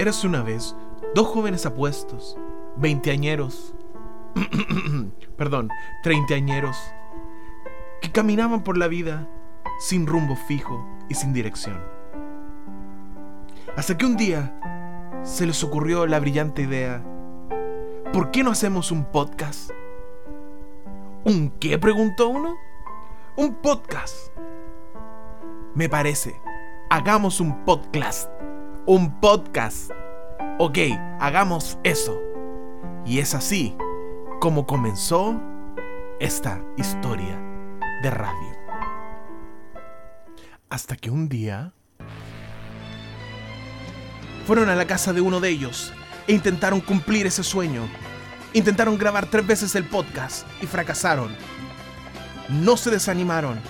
Eras una vez dos jóvenes apuestos, veinteañeros, perdón, treintañeros, que caminaban por la vida sin rumbo fijo y sin dirección. Hasta que un día se les ocurrió la brillante idea, ¿por qué no hacemos un podcast? ¿Un qué? preguntó uno. Un podcast. Me parece. Hagamos un podcast. Un podcast. Ok, hagamos eso. Y es así como comenzó esta historia de radio. Hasta que un día fueron a la casa de uno de ellos e intentaron cumplir ese sueño. Intentaron grabar tres veces el podcast y fracasaron. No se desanimaron.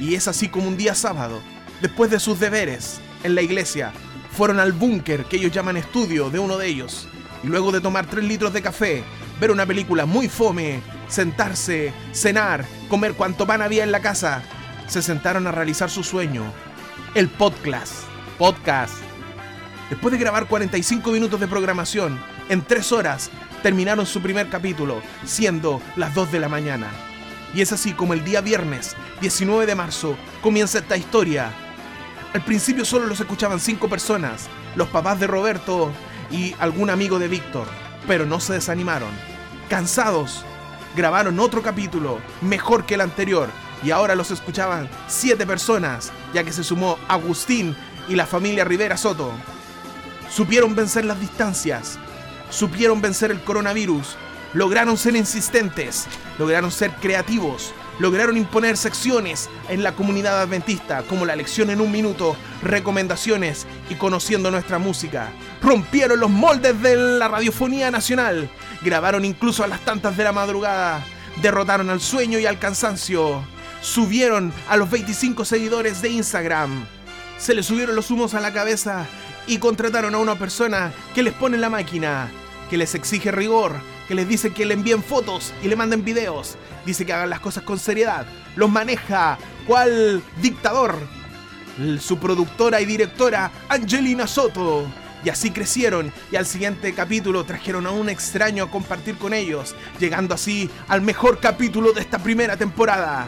Y es así como un día sábado, después de sus deberes en la iglesia, fueron al búnker que ellos llaman estudio de uno de ellos. Y luego de tomar tres litros de café, ver una película muy fome, sentarse, cenar, comer cuanto pan había en la casa, se sentaron a realizar su sueño, el podcast. Podcast. Después de grabar 45 minutos de programación, en 3 horas terminaron su primer capítulo, siendo las 2 de la mañana. Y es así como el día viernes, 19 de marzo, comienza esta historia. Al principio solo los escuchaban 5 personas, los papás de Roberto y algún amigo de Víctor, pero no se desanimaron. Cansados, grabaron otro capítulo, mejor que el anterior, y ahora los escuchaban 7 personas, ya que se sumó Agustín y la familia Rivera Soto. Supieron vencer las distancias, supieron vencer el coronavirus, lograron ser insistentes, lograron ser creativos, lograron imponer secciones en la comunidad adventista, como la lección en un minuto, recomendaciones y conociendo nuestra música. Rompieron los moldes de la radiofonía nacional, grabaron incluso a las tantas de la madrugada, derrotaron al sueño y al cansancio, subieron a los 25 seguidores de Instagram, se les subieron los humos a la cabeza y contrataron a una persona que les pone la máquina, que les exige rigor, que les dice que le envíen fotos y le manden videos, dice que hagan las cosas con seriedad, los maneja, cual dictador, su productora y directora Angelina Soto. Y así crecieron. Y al siguiente capítulo trajeron a un extraño a compartir con ellos, llegando así al mejor capítulo de esta primera temporada.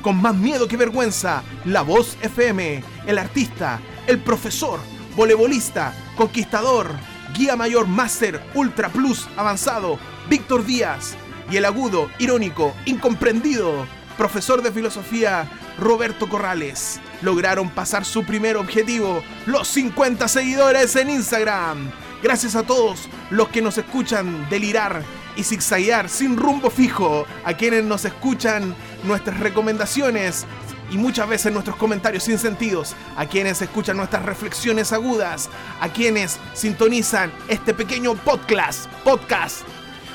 Con más miedo que vergüenza, La Voz FM, el artista, el profesor, voleibolista, conquistador, guía mayor máster ultra plus avanzado, Víctor Díaz, y el agudo, irónico, incomprendido, profesor de filosofía, Roberto Corrales, lograron pasar su primer objetivo, los 50 seguidores en Instagram. Gracias a todos los que nos escuchan delirar y zigzaguear sin rumbo fijo, a quienes nos escuchan nuestras recomendaciones y muchas veces nuestros comentarios sin sentidos, a quienes escuchan nuestras reflexiones agudas, a quienes sintonizan este pequeño podcast, podcast.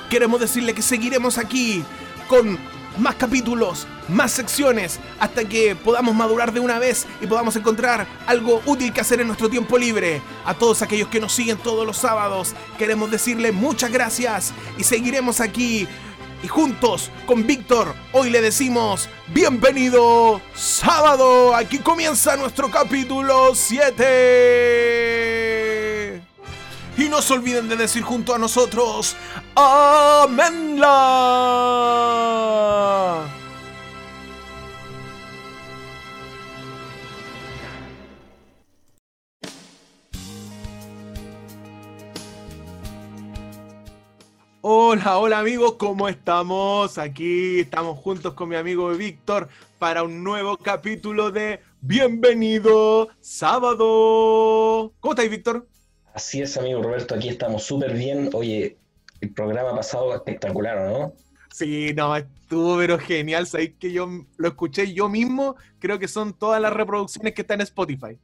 Queremos decirle que seguiremos aquí con más capítulos, más secciones, hasta que podamos madurar de una vez y podamos encontrar algo útil que hacer en nuestro tiempo libre. A todos aquellos que nos siguen todos los sábados, queremos decirle muchas gracias y seguiremos aquí. Y juntos con Víctor, hoy le decimos, bienvenido sábado, aquí comienza nuestro capítulo 7. Y no se olviden de decir junto a nosotros, Amenla. Hola, hola amigos, ¿cómo estamos? Aquí estamos juntos con mi amigo Víctor para un nuevo capítulo de Bienvenido Sábado. ¿Cómo estáis, Víctor? Así es, amigo Roberto, aquí estamos súper bien. Oye, el programa pasado espectacular, ¿no? Sí, no, estuvo pero genial. Sabéis que yo lo escuché yo mismo. Creo que son todas las reproducciones que están en Spotify.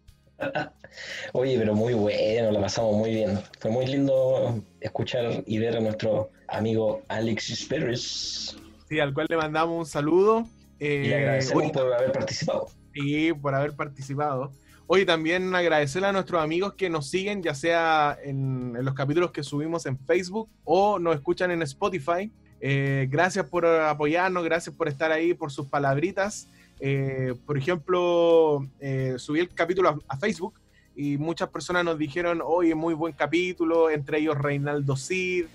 Oye, pero muy bueno, la pasamos muy bien. Fue muy lindo escuchar y ver a nuestro amigo Alexis Pérez. Sí, al cual le mandamos un saludo. Eh, y le agradecemos hoy, por haber participado. Sí, por haber participado. Hoy también agradecerle a nuestros amigos que nos siguen, ya sea en, en los capítulos que subimos en Facebook o nos escuchan en Spotify. Eh, gracias por apoyarnos, gracias por estar ahí, por sus palabritas. Eh, por ejemplo, eh, subí el capítulo a, a, Facebook y muchas personas nos dijeron, oye, muy buen capítulo, entre ellos Reinaldo Cid,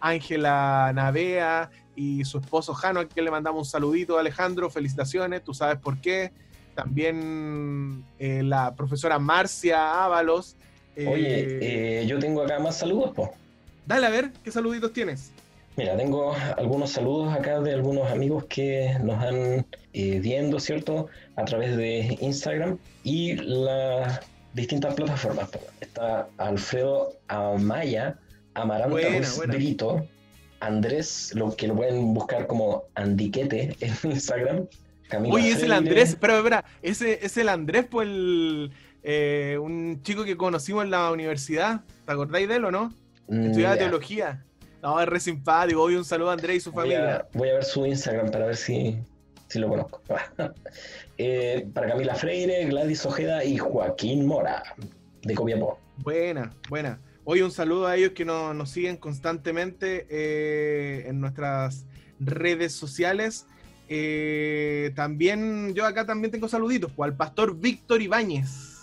Ángela Navea y su esposo Jano, a quien le mandamos un saludito, Alejandro, felicitaciones, tú sabes por qué. También eh, la profesora Marcia Ábalos. Oye, eh, yo tengo acá más saludos, po. Dale a ver, ¿qué saluditos tienes? Mira, tengo algunos saludos acá de algunos amigos que nos han eh, viendo, ¿cierto? A través de Instagram y las distintas plataformas. Está Alfredo Amaya, Amaranta Brito, Andrés, lo que lo pueden buscar como Andiquete en Instagram. Oye, es el Andrés, pero espera, ese es el Andrés, pues el, eh, un chico que conocimos en la universidad. ¿Te acordáis de él o no? Mm, Estudiaba teología. No, es re simpático. Hoy un saludo a Andrés y su familia. voy a ver su Instagram para ver si, si lo conozco. Eh, para Camila Freire, Gladys Ojeda y Joaquín Mora, de Copiapó. Buena, buena. Hoy un saludo a ellos que nos, siguen constantemente eh, en nuestras redes sociales. Eh, también, yo acá también tengo saluditos, pues, al pastor Víctor Ibáñez,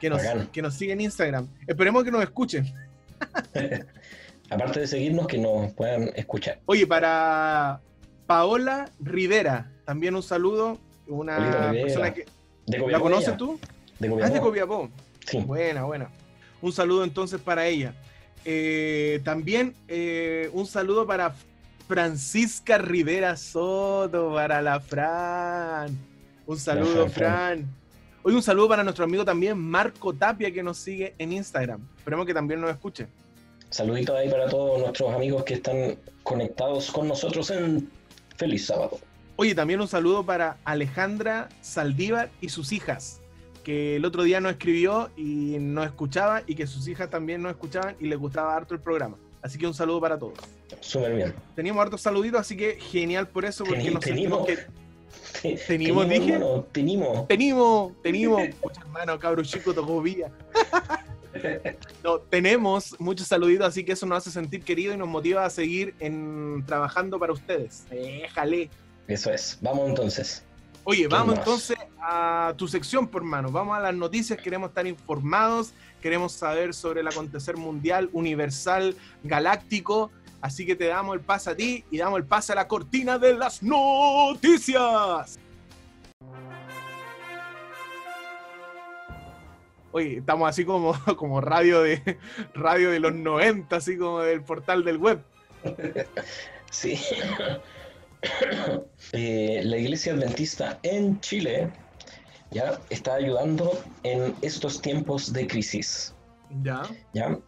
que, nos, que nos sigue en Instagram. Esperemos que nos escuchen. Aparte de seguirnos, que nos puedan escuchar. Oye, para Paola Rivera, también un saludo. Una persona que. ¿La conoces tú? De Ah, de Copiapó. Sí. Buena, buena. Un saludo entonces para ella. Eh, también eh, un saludo para Francisca Rivera Soto, para la Fran. Un saludo, Fran. Hoy un saludo para nuestro amigo también Marco Tapia que nos sigue en Instagram. Esperemos que también nos escuche. Saluditos ahí para todos nuestros amigos que están conectados con nosotros en Feliz Sábado. Oye, también un saludo para Alejandra Saldívar y sus hijas que el otro día nos escribió y nos escuchaba y que sus hijas también nos escuchaban y les gustaba harto el programa. Así que un saludo para todos. Súper bien. Teníamos hartos saluditos, así que genial por eso, porque nos sentimos que... Tenimos, dije. tenimos. Tenimos, tenimos. Muchas hermano, cabro chico, tocó vía. No, tenemos muchos saluditos, así que eso nos hace sentir querido y nos motiva a seguir en, trabajando para ustedes. Déjale. Eso es. Vamos entonces. Oye, vamos entonces a tu sección, por mano. Vamos a las noticias, queremos estar informados, queremos saber sobre el acontecer mundial, universal, galáctico. Así que te damos el pase a ti y damos el pase a la cortina de las noticias. Oye, estamos así como, como radio, de, radio de los 90, así como del portal del web. Sí. Eh, la iglesia adventista en Chile ya está ayudando en estos tiempos de crisis. Ya. ¿Ya?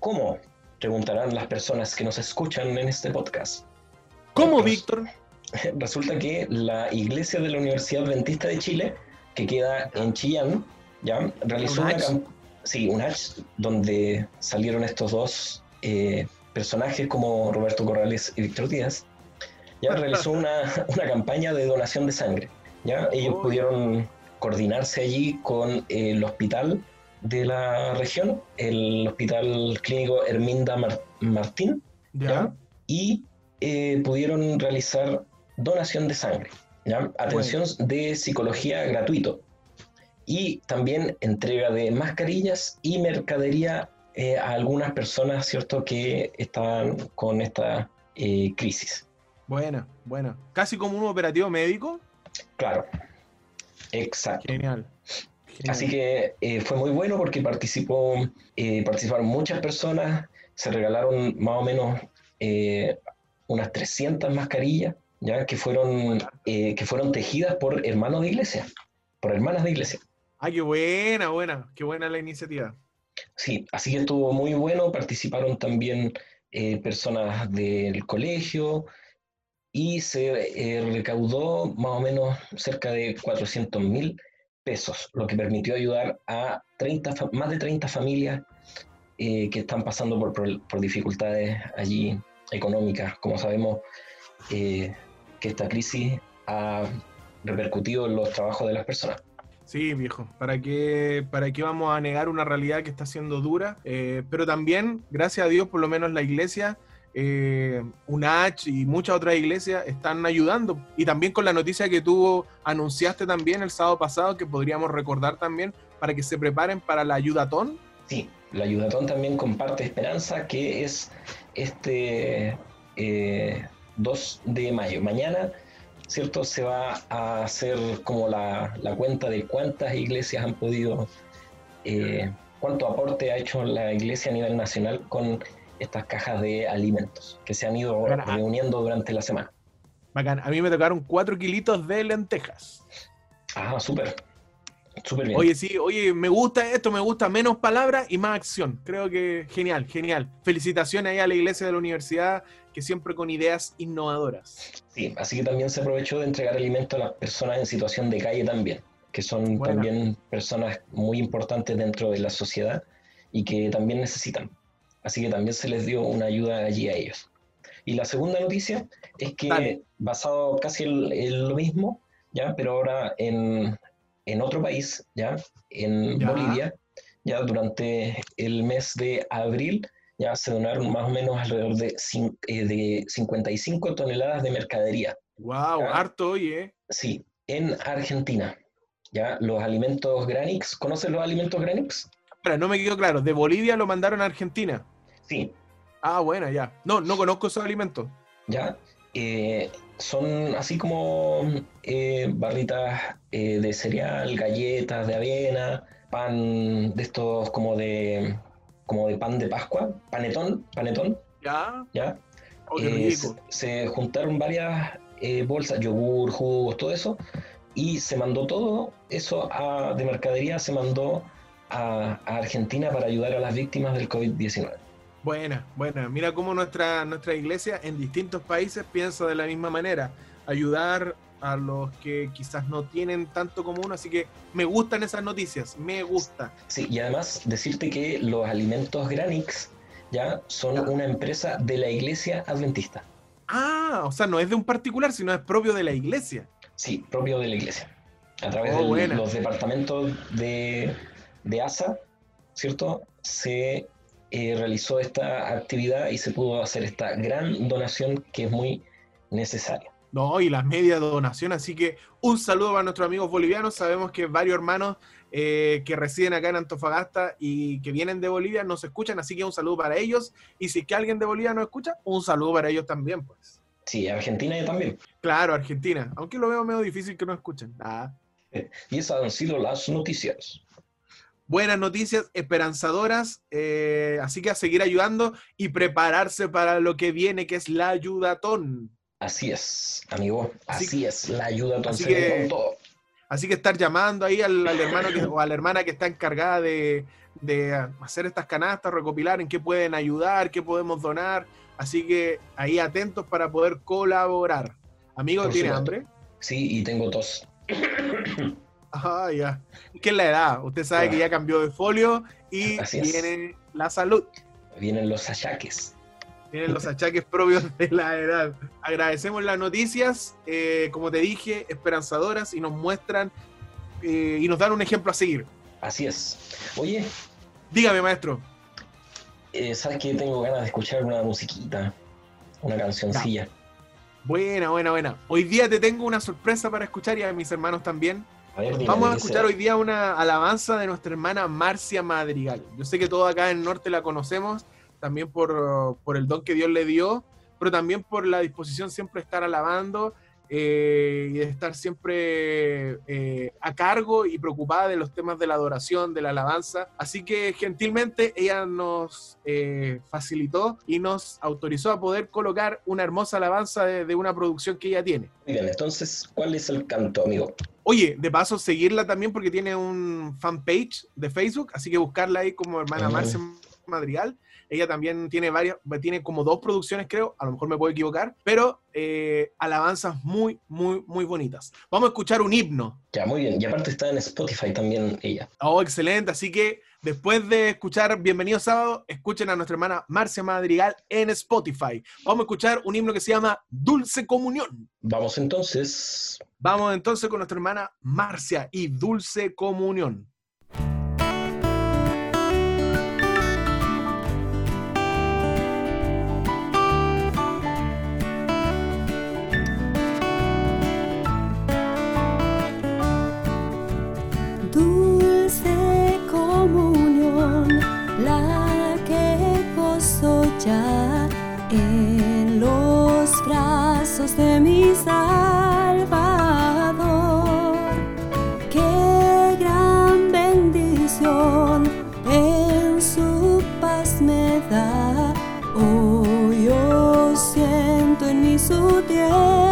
¿Cómo? Preguntarán las personas que nos escuchan en este podcast. ¿Cómo, Víctor? Resulta que la iglesia de la Universidad Adventista de Chile, que queda en Chillán, ya realizó una sí, un donde salieron estos dos eh, personajes como Roberto Corrales y Víctor Díaz, ya realizó una, campaña de donación de sangre. ¿ya? Ellos pudieron coordinarse allí con el hospital de la región, el Hospital Clínico Herminda Martín, ¿ya? y eh, pudieron realizar donación de sangre, ¿ya? atención de psicología gratuito y también entrega de mascarillas y mercadería eh, a algunas personas, ¿cierto?, que estaban con esta eh, crisis. Buena, buena. Casi como un operativo médico. Claro. Exacto. Genial. Así que eh, fue muy bueno porque participó, eh, participaron muchas personas, se regalaron más o menos eh, unas 300 mascarillas, ya que fueron, que fueron tejidas por hermanos de iglesia, por hermanas de iglesia. Ay, qué buena, buena, qué buena la iniciativa. Sí, así que estuvo muy bueno, participaron también personas del colegio, y se eh, recaudó más o menos cerca de 400 mil pesos, lo que permitió ayudar a 30, más de 30 familias eh, que están pasando por, por, dificultades allí económicas. Como sabemos, eh, que esta crisis ha repercutido en los trabajos de las personas. Sí, viejo, ¿para qué, ¿para qué vamos a negar una realidad que está siendo dura? pero también, gracias a Dios, por lo menos la iglesia eh, UNACH y muchas otras iglesias están ayudando. Y también con la noticia que tú anunciaste también el sábado pasado, que podríamos recordar también, para que se preparen para la ayudatón. Sí, la ayudatón también comparte esperanza, que es este 2 eh, de mayo. Mañana, ¿cierto? Se va a hacer como la, cuenta de cuántas iglesias han podido, eh, cuánto aporte ha hecho la iglesia a nivel nacional con estas cajas de alimentos que se han ido reuniendo durante la semana. Bacán. A mí me tocaron 4 kilitos de lentejas. Ah, súper. Súper bien. Oye, sí, oye, me gusta esto, me gusta menos palabras y más acción. Creo que genial, genial. Felicitaciones ahí a la iglesia de la universidad, que siempre con ideas innovadoras. Sí, así que también se aprovechó de entregar alimento a las personas en situación de calle también, que son también personas muy importantes dentro de la sociedad y que también necesitan. Así que también se les dio una ayuda allí a ellos. Y la segunda noticia es que, basado casi en, lo mismo, ¿ya? pero ahora en, en otro país, ¿ya? en Bolivia, ya durante el mes de abril, ya se donaron más o menos alrededor de, eh, de 55 toneladas de mercadería. ¡Wow! Harto, oye. Sí, en Argentina. Ya, los alimentos Granix, ¿conoces los alimentos Granix? Espera, no me quedó claro, de Bolivia lo mandaron a Argentina. Sí, Ah, bueno, ya. No, no conozco esos alimentos. Ya. Eh, son así como eh, barritas de cereal, galletas de avena, pan de estos como de como de pan de Pascua, panetón, panetón. Ya. Ya. Oh, se, juntaron varias bolsas, yogur, jugos, todo eso, y se mandó todo eso de mercadería, se mandó a Argentina para ayudar a las víctimas del COVID-19. Buena, buena. Mira cómo nuestra, nuestra iglesia en distintos países piensa de la misma manera. Ayudar a los que quizás no tienen tanto como uno, así que me gustan esas noticias, me gusta. Sí, y además decirte que los alimentos Granix ya son una empresa de la iglesia adventista. Ah, o sea, no es de un particular, sino es propio de la iglesia. Sí, propio de la iglesia. A través oh, de los departamentos de, de ASA, ¿cierto? Se eh, realizó esta actividad y se pudo hacer esta gran donación que es muy necesaria. No, y las media donación, así que un saludo para nuestros amigos bolivianos. Sabemos que varios hermanos eh, que residen acá en Antofagasta y que vienen de Bolivia nos escuchan, así que un saludo para ellos. Y si es que alguien de Bolivia nos escucha, un saludo para ellos también, pues. Sí, Argentina también. Claro, Argentina, aunque lo veo medio difícil que nos escuchen. Ah. Y esas han sido las noticias buenas noticias, esperanzadoras, eh, así que a seguir ayudando y prepararse para lo que viene, que es la ayudatón. Así es, amigo, así, es, la ayudatón. Así que, así que estar llamando ahí al, hermano o a la hermana que está encargada de, hacer estas canastas, recopilar en qué pueden ayudar, qué podemos donar. Así que ahí atentos para poder colaborar. Amigo, ¿tiene hambre? Sí, y tengo tos. Ah, ya. ¿Qué es la edad? Usted sabe que ya cambió de folio y viene la salud. Vienen los achaques. Vienen los achaques propios de la edad. Agradecemos las noticias, eh, como te dije, esperanzadoras y nos muestran eh, y nos dan un ejemplo a seguir. Así es. Oye. Dígame, maestro. Eh, ¿Sabes que tengo ganas de escuchar una musiquita? Una cancioncilla. Buena, buena, buena. Hoy día te tengo una sorpresa para escuchar y a mis hermanos también. Vamos a escuchar hoy día una alabanza de nuestra hermana Marcia Madrigal. Yo sé que todos acá en el norte la conocemos, también por, por el don que Dios le dio, pero también por la disposición siempre de estar alabando eh, y de estar siempre eh, a cargo y preocupada de los temas de la adoración, de la alabanza. Así que gentilmente ella nos eh, facilitó y nos autorizó a poder colocar una hermosa alabanza de, una producción que ella tiene. bien, entonces, ¿cuál es el canto, amigo? Oye, de paso, seguirla también porque tiene un fanpage de Facebook, así que buscarla ahí como hermana Marcia Madrigal ella también tiene varias, tiene como dos producciones, creo, a lo mejor me puedo equivocar, pero eh, alabanzas muy, muy, muy bonitas. Vamos a escuchar un himno. Ya, muy bien. Y aparte está en Spotify también ella. Oh, excelente. Así que después de escuchar Bienvenido Sábado, escuchen a nuestra hermana Marcia Madrigal en Spotify. Vamos a escuchar un himno que se llama Dulce Comunión. Vamos entonces. Vamos entonces con nuestra hermana Marcia y Dulce Comunión. Hoy oh, yo siento en mí su tierra.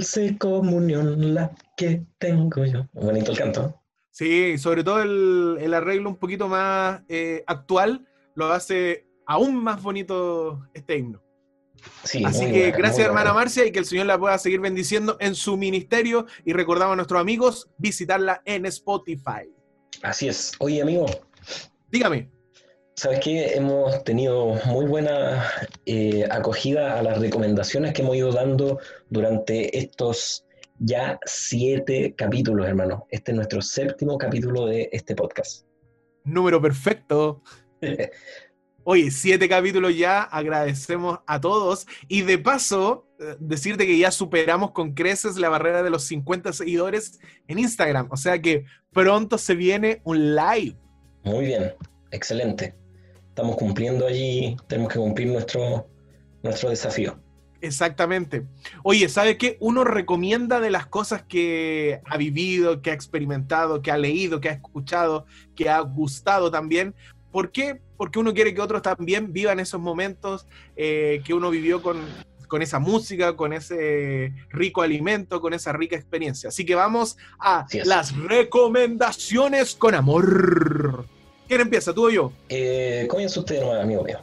Dulce comunión la que tengo yo. Bonito el canto. Sí, sobre todo el, el arreglo un poquito más eh, actual lo hace aún más bonito este himno. Sí, Así que buena, gracias hermana buena. Marcia y que el Señor la pueda seguir bendiciendo en su ministerio y recordamos a nuestros amigos visitarla en Spotify. Así es. Oye, amigo, Dígame, ¿sabes qué? Hemos tenido muy buena eh, acogida a las recomendaciones que hemos ido dando durante estos ya siete capítulos, hermano. Este es nuestro séptimo capítulo de este podcast. número perfecto. Oye, siete capítulos ya, agradecemos a todos. Y de paso, eh, decirte que ya superamos con creces la barrera de los 50 seguidores en Instagram. O sea que pronto se viene un live. Muy bien, excelente. Estamos cumpliendo allí, tenemos que cumplir nuestro, nuestro desafío. Exactamente. Oye, ¿sabe qué? Uno recomienda de las cosas que ha vivido, que ha experimentado, que ha leído, que ha escuchado, que ha gustado también. ¿Por qué? Porque uno quiere que otros también vivan esos momentos eh, que uno vivió con, con esa música, con ese rico alimento, con esa rica experiencia. Así que vamos a las recomendaciones con amor. ¿Quién empieza, tú o yo? Eh, comienza usted, hermano, amigo mío.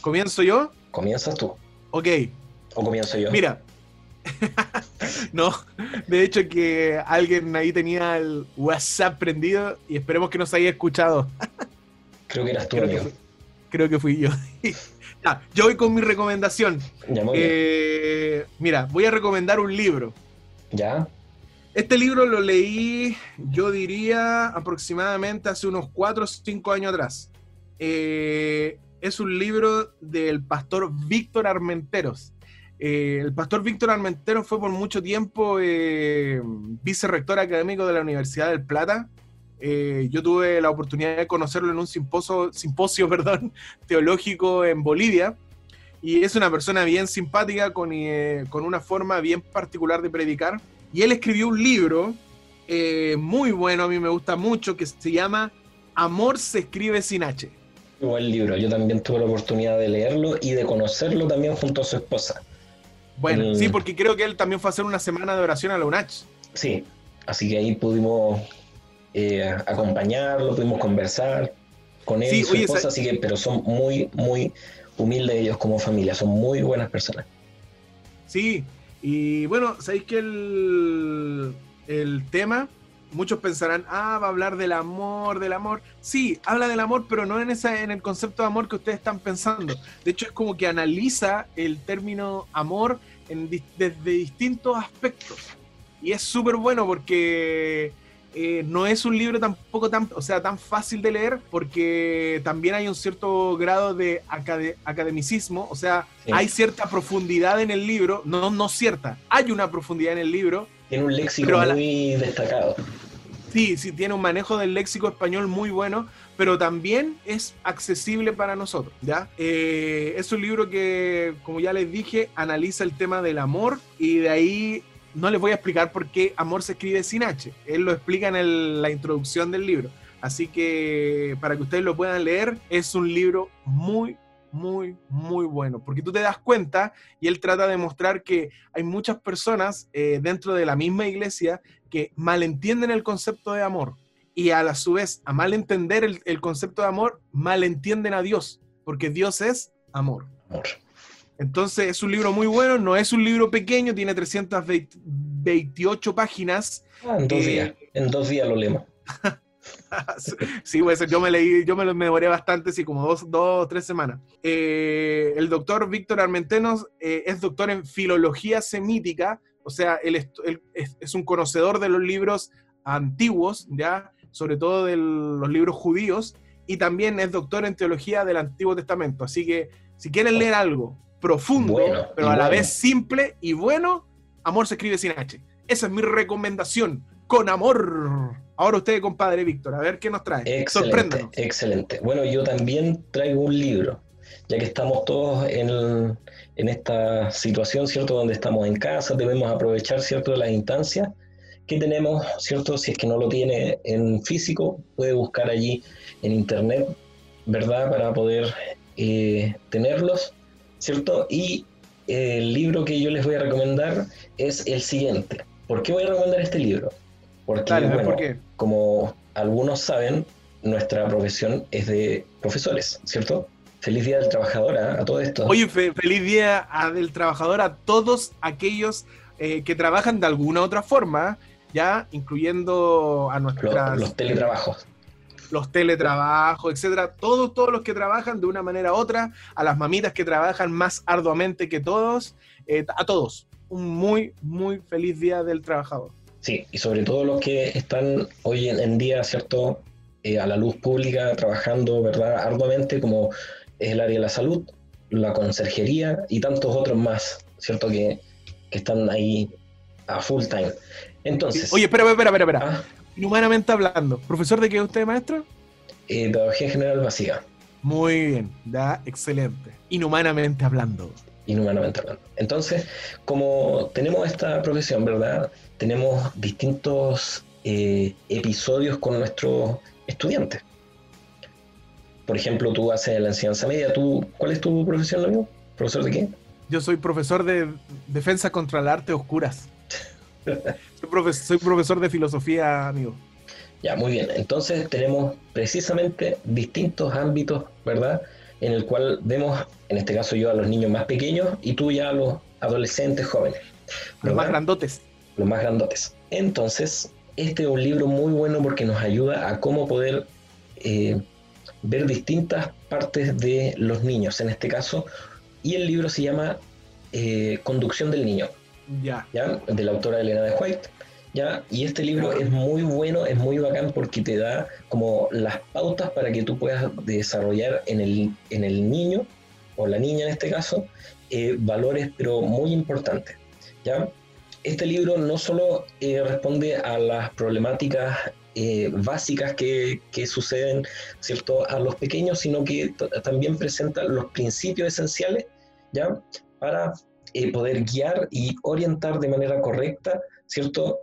¿Comienzo yo? ¿Comienzas tú? Ok. ¿O comienzo yo? Mira. no, de hecho que alguien ahí tenía el WhatsApp prendido y esperemos que nos haya escuchado. Creo que eras tú, Creo que, amigo. fui, creo que fui yo. Ya, yo voy con mi recomendación. Ya, muy bien. Eh, mira, voy a recomendar un libro. ¿Ya? Este libro lo leí, yo diría, aproximadamente hace unos 4 o 5 años atrás. Eh, es un libro del pastor Víctor Armenteros. Eh, el pastor Víctor Armentero fue por mucho tiempo eh, vicerrector académico de la Universidad del Plata. Eh, yo tuve la oportunidad de conocerlo en un simposio, teológico en Bolivia. Y es una persona bien simpática, con, con una forma bien particular de predicar. Y él escribió un libro muy bueno, a mí me gusta mucho, que se llama Amor se escribe sin H. Buen libro, yo también tuve la oportunidad de leerlo y de conocerlo también junto a su esposa. Bueno, sí, porque creo que él también fue a hacer una semana de oración a la UNACH. Sí, así que ahí pudimos eh, acompañarlo, pudimos conversar con él y su esposa, así que, pero son muy, muy humildes ellos como familia, son muy buenas personas. Sí, y bueno, sabéis que el, el tema muchos pensarán, ah, va a hablar del amor, del amor. Sí, habla del amor, pero no en, esa, en el concepto de amor que ustedes están pensando. De hecho, es como que analiza el término amor desde distintos aspectos. Y es súper bueno porque eh, no es un libro tampoco tan, o sea, tan fácil de leer, porque también hay un cierto grado de academicismo, o sea, hay cierta profundidad en el libro, no, no cierta, hay una profundidad en el libro. Tiene un léxico muy destacado. Sí, sí, tiene un manejo del léxico español muy bueno, pero también es accesible para nosotros, ¿ya? Eh, es un libro que, como ya les dije, analiza el tema del amor y de ahí no les voy a explicar por qué amor se escribe sin H. Él lo explica en la introducción del libro. Así que para que ustedes lo puedan leer, es un libro muy, muy, muy bueno, porque tú te das cuenta y él trata de mostrar que hay muchas personas eh, dentro de la misma iglesia que malentienden el concepto de amor y a la su vez, a malentender el, el concepto de amor, malentienden a Dios, porque Dios es amor. Entonces es un libro muy bueno, no es un libro pequeño, tiene 328 páginas. Ah, en, dos eh, días. en dos días lo leemos. sí, pues, yo me leí, yo me lo demoré bastante, sí, como dos, dos tres semanas. Eh, el doctor Víctor Armentenos eh, es doctor en filología semítica, o sea, él, es, un conocedor de los libros antiguos, ya, sobre todo de los libros judíos, y también es doctor en teología del Antiguo Testamento. Así que si quieren leer algo profundo, pero a la vez simple y bueno, Amor se escribe sin H. Esa es mi recomendación, con amor. Ahora usted, compadre Víctor, a ver qué nos trae. Excelente, excelente. Bueno, yo también traigo un libro, ya que estamos todos en, esta situación, ¿cierto? Donde estamos en casa, debemos aprovechar, ¿cierto? De las instancias que tenemos, ¿cierto? Si es que no lo tiene en físico, puede buscar allí en internet, ¿verdad? Para poder eh, tenerlos, ¿cierto? Y el libro que yo les voy a recomendar es el siguiente. ¿Por qué voy a recomendar este libro? Porque, como algunos saben, nuestra profesión es de profesores, ¿cierto? Feliz Día del Trabajador ¿ah? a, todo esto. Oye, feliz Día del Trabajador a todos aquellos eh, que trabajan de alguna otra forma, ya incluyendo a nuestros... Los, teletrabajos. Los teletrabajos, etcétera. Todos, todos los que trabajan de una manera u otra, a las mamitas que trabajan más arduamente que todos, eh, a todos. Un muy, muy feliz Día del Trabajador. Sí, y sobre todo los que están hoy en, día, ¿cierto? Eh, a la luz pública, trabajando, ¿verdad? Arduamente, como es el área de la salud, la conserjería y tantos otros más, ¿cierto? Que, están ahí a full time. Entonces. Oye, espera, espera, espera, espera. ¿Ah? Inhumanamente hablando, ¿profesor de qué es usted, maestro? Eh, pedagogía general básica. Muy bien, da excelente. Inhumanamente hablando. Inhumanamente hablando. Entonces, como tenemos esta profesión, ¿verdad? tenemos distintos eh, episodios con nuestros estudiantes. Por ejemplo, tú haces la enseñanza media. ¿Tú, ¿Cuál es tu profesión, amigo? ¿Profesor de qué? Yo soy profesor de defensa contra el arte oscuras. soy, profesor, de filosofía, amigo. Ya, muy bien. Entonces tenemos precisamente distintos ámbitos, ¿verdad? En el cual vemos, en este caso yo a los niños más pequeños y tú ya a los adolescentes jóvenes. Los más grandotes los más grandotes. Entonces, este es un libro muy bueno porque nos ayuda a cómo poder eh, ver distintas partes de los niños, en este caso, y el libro se llama eh, Conducción del Niño, ya. ¿ya? de la autora Elena de White. ¿ya? Y este libro es muy bueno, es muy bacán porque te da como las pautas para que tú puedas desarrollar en el, en el niño, o la niña en este caso, eh, valores, pero muy importantes. ¿ya? Este libro no solo eh, responde a las problemáticas eh, básicas que, que, suceden ¿cierto? a los pequeños, sino que también presenta los principios esenciales ¿ya? para poder guiar y orientar de manera correcta ¿cierto?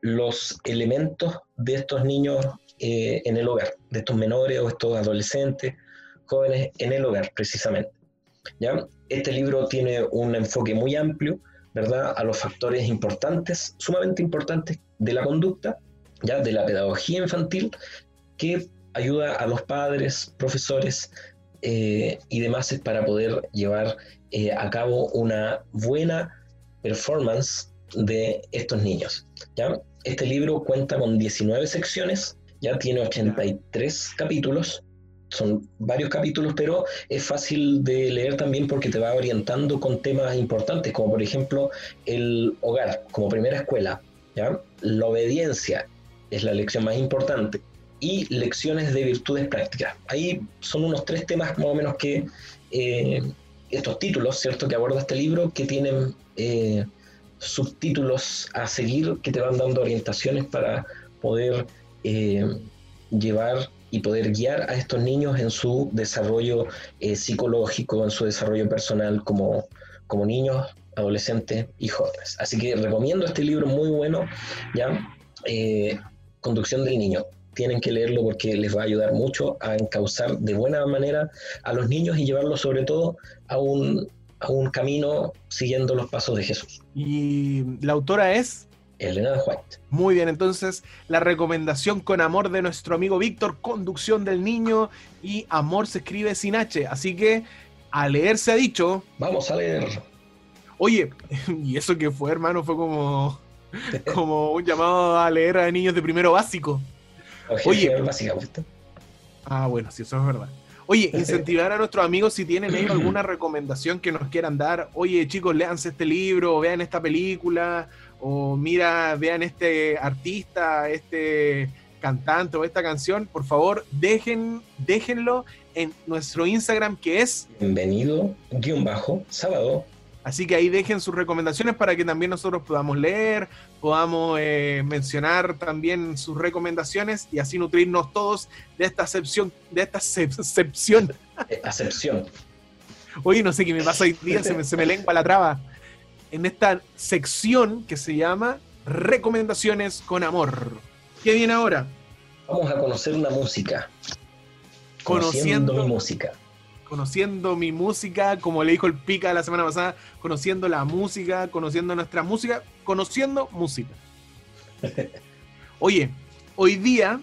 los elementos de estos niños en el hogar, de estos menores o estos adolescentes, jóvenes en el hogar, precisamente. ¿ya? Este libro tiene un enfoque muy amplio, ¿verdad?, a los factores importantes, sumamente importantes de la conducta, ¿ya?, de la pedagogía infantil, que ayuda a los padres, profesores eh, y demás para poder llevar eh, a cabo una buena performance de estos niños. ¿ya? Este libro cuenta con 19 secciones, ya tiene 83 capítulos son varios capítulos, pero es fácil de leer también porque te va orientando con temas importantes, como por ejemplo el hogar como primera escuela, ¿ya? la obediencia es la lección más importante, y lecciones de virtudes prácticas. Ahí son unos tres temas más o menos que eh, estos títulos, ¿cierto?, que aborda este libro, que tienen eh, subtítulos a seguir que te van dando orientaciones para poder eh, llevar y poder guiar a estos niños en su desarrollo eh, psicológico, en su desarrollo personal como, como niños, adolescentes y jóvenes. Así que recomiendo este libro muy bueno, ¿ya? Conducción del Niño. Tienen que leerlo porque les va a ayudar mucho a encauzar de buena manera a los niños y llevarlos sobre todo a un, a un camino siguiendo los pasos de Jesús. ¿Y la autora es? Elena White. Muy bien, entonces la recomendación con amor de nuestro amigo Víctor, conducción del niño y amor se escribe sin H. Así que a leer se ha dicho. Vamos a leer. Oye, y eso que fue, hermano, fue como, como un llamado a leer a niños de primero básico. Oye, ah, bueno, sí, eso es verdad. Oye, incentivar a nuestros amigos si tienen alguna recomendación que nos quieran dar. Oye, chicos, léanse este libro, vean esta película, o mira, vean este artista, este cantante o esta canción, por favor, dejen, déjenlo en nuestro Instagram que es bienvenido guion bajo sábado. Así que ahí dejen sus recomendaciones para que también nosotros podamos leer, podamos eh, mencionar también sus recomendaciones y así nutrirnos todos de esta acepción, de esta acepción. Acepción. Oye, no sé qué me pasa hoy día, se me, se me lengua la traba en esta sección que se llama Recomendaciones con Amor. ¿Qué viene ahora? Vamos a conocer una música. Conociendo, mi música. Conociendo mi música, como le dijo el Pica la semana pasada, conociendo la música, conociendo nuestra música, conociendo música. Oye, hoy día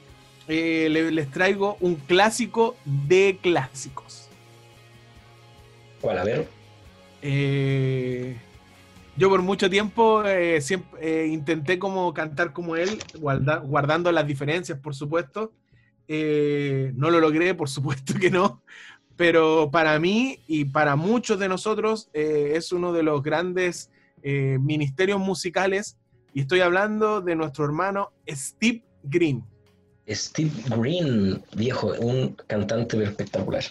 eh, les traigo un clásico de clásicos. ¿Cuál? A ver. Eh, yo por mucho tiempo eh, siempre, intenté como cantar como él, guardando las diferencias, por supuesto. No lo logré, por supuesto que no. Pero para mí y para muchos de nosotros es uno de los grandes ministerios musicales. Y estoy hablando de nuestro hermano Steve Green. Steve Green, viejo, un cantante espectacular.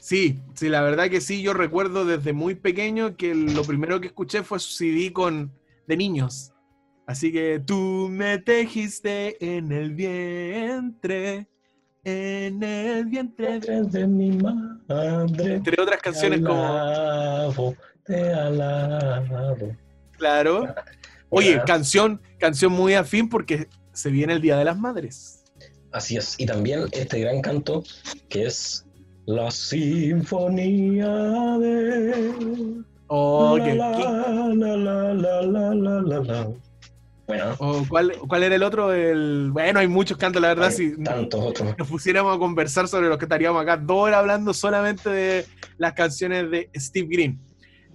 Sí, sí, la verdad que sí, yo recuerdo desde muy pequeño que lo primero que escuché fue su CD con, de niños. Así que tú me tejiste en el vientre, en el vientre de mi madre. Entre otras canciones te como... Te alabo. Claro. Oye, canción, canción muy afín porque se viene el Día de las Madres. Así es. Y también este gran canto que es la sinfonía de. Oh, la, la, la, Bueno. Oh, ¿cuál, ¿Cuál era el otro? El... Bueno, hay muchos cantos, la verdad. si tantos otros. nos pusiéramos a conversar sobre los que estaríamos acá dos horas hablando solamente de las canciones de Steve Green.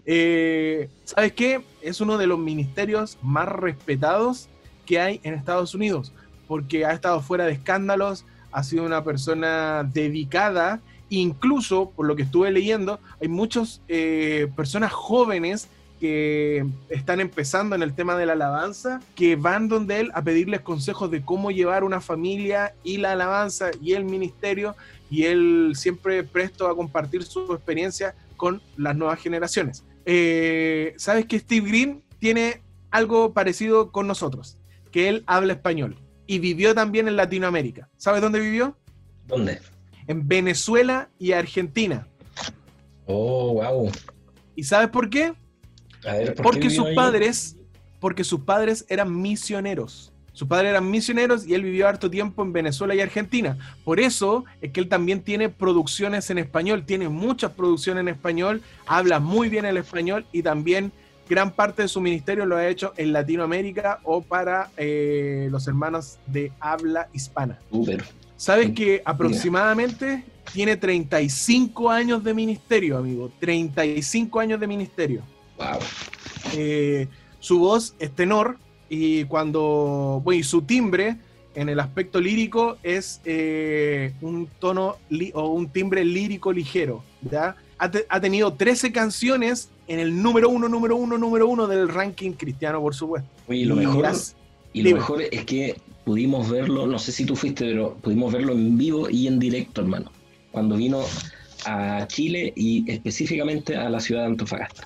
Eh, ¿Sabes qué? Es uno de los ministerios más respetados que hay en Estados Unidos, porque ha estado fuera de escándalos, ha sido una persona dedicada Incluso, por lo que estuve leyendo, hay muchas eh, personas jóvenes que están empezando en el tema de la alabanza, que van donde él a pedirles consejos de cómo llevar una familia y la alabanza y el ministerio, y él siempre presto a compartir su experiencia con las nuevas generaciones. Eh, ¿Sabes que Steve Green tiene algo parecido con nosotros? Que él habla español y vivió también en Latinoamérica. ¿Sabes dónde vivió? ¿Dónde? En Venezuela y Argentina. Oh, wow. ¿Y sabes por qué? A ver, ¿por porque sus ahí? padres, porque sus padres eran misioneros. Sus padres eran misioneros y él vivió harto tiempo en Venezuela y Argentina. Por eso es que él también tiene producciones en español, tiene muchas producciones en español, habla muy bien el español y también gran parte de su ministerio lo ha hecho en Latinoamérica o para eh, los hermanos de habla hispana. Súper. ¿Sabes que aproximadamente tiene 35 años de ministerio, amigo? 35 años de ministerio. Wow. Eh, su voz es tenor y cuando, bueno, y su timbre en el aspecto lírico es eh, un tono o un timbre lírico ligero, ¿ya? Ha, te- ha tenido 13 canciones en el número uno, número uno, número uno del ranking cristiano, por supuesto. Oye, lo mejor, las- y lo mejor es que pudimos verlo, no sé si tú fuiste, pero pudimos verlo en vivo y en directo, hermano. Cuando vino a Chile y específicamente a la ciudad de Antofagasta.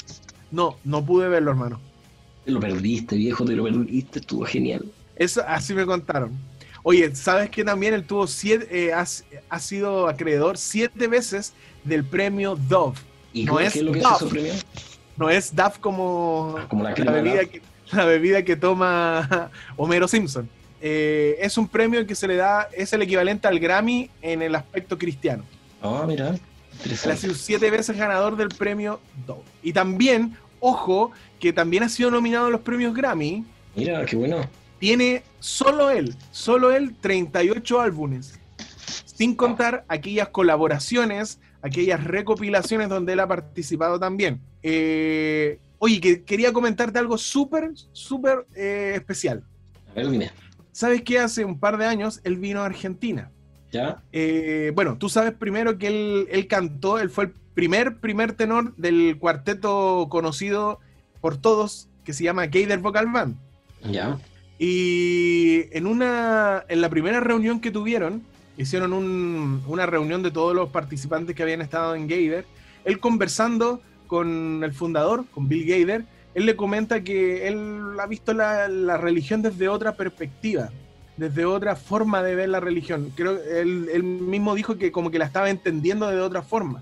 No, no pude verlo, hermano. Te lo perdiste, viejo, te lo perdiste, estuvo genial. Eso así me contaron. Oye, ¿sabes que también él tuvo siete, eh, ha, ha sido acreedor siete veces del premio Dove? ¿Y No es qué es lo que es eso premio? No es Dove como, Ah, como la bebida que, la bebida que toma Homero Simpson. Eh, es un premio que se le da, es el equivalente al Grammy en el aspecto cristiano. Ah, mira, Él ha sido siete veces ganador del premio Dove. Y también, ojo, que también ha sido nominado a los premios Grammy. Mira, qué bueno. Tiene solo él, solo él, 38 álbumes. Sin contar aquellas colaboraciones, aquellas recopilaciones donde él ha participado también. Eh, oye, que quería comentarte algo súper, súper eh, especial. A ver, dime. ¿Sabes que hace un par de años él vino a Argentina? ¿Ya? Eh, bueno, tú sabes primero que él, él cantó, él fue el primer, primer tenor del cuarteto conocido por todos que se llama Gator Vocal Band. ¿Ya? Y en una en la primera reunión que tuvieron, hicieron un- una reunión de todos los participantes que habían estado en Gator, él conversando con el fundador, con Bill Gator, él le comenta que él ha visto la, la religión desde otra perspectiva, desde otra forma de ver la religión. Creo él, él mismo dijo que como que la estaba entendiendo de otra forma.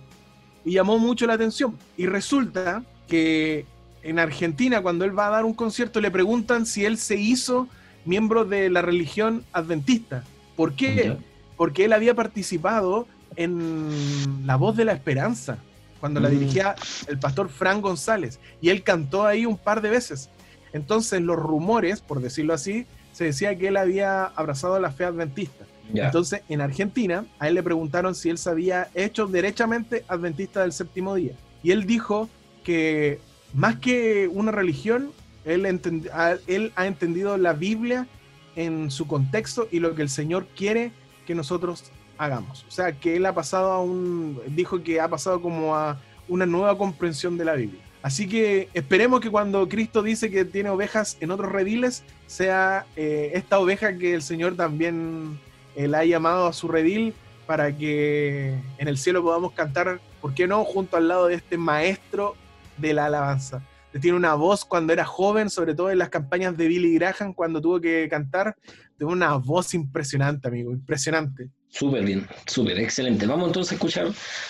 Y llamó mucho la atención. Y resulta que en Argentina, cuando él va a dar un concierto, le preguntan si él se hizo miembro de la religión adventista. ¿Por qué? Porque él había participado en La Voz de la Esperanza, cuando la Mm. dirigía el pastor Fran González, y él cantó ahí un par de veces. Entonces los rumores, por decirlo así, se decía que él había abrazado la fe adventista. Entonces en Argentina a él le preguntaron si él se había hecho derechamente adventista del séptimo día. Y él dijo que más que una religión, él, entend- él ha entendido la Biblia en su contexto y lo que el Señor quiere que nosotros hagamos. O sea, que él ha pasado a un, dijo que ha pasado como a una nueva comprensión de la Biblia. Así que esperemos que cuando Cristo dice que tiene ovejas en otros rediles, sea eh, esta oveja que el Señor también eh, la ha llamado a su redil para que en el cielo podamos cantar, ¿por qué no?, junto al lado de este maestro de la alabanza. Tiene una voz cuando era joven, sobre todo en las campañas de Billy Graham, cuando tuvo que cantar, tuvo una voz impresionante, amigo, impresionante. Súper bien, súper, excelente. Vamos entonces a escuchar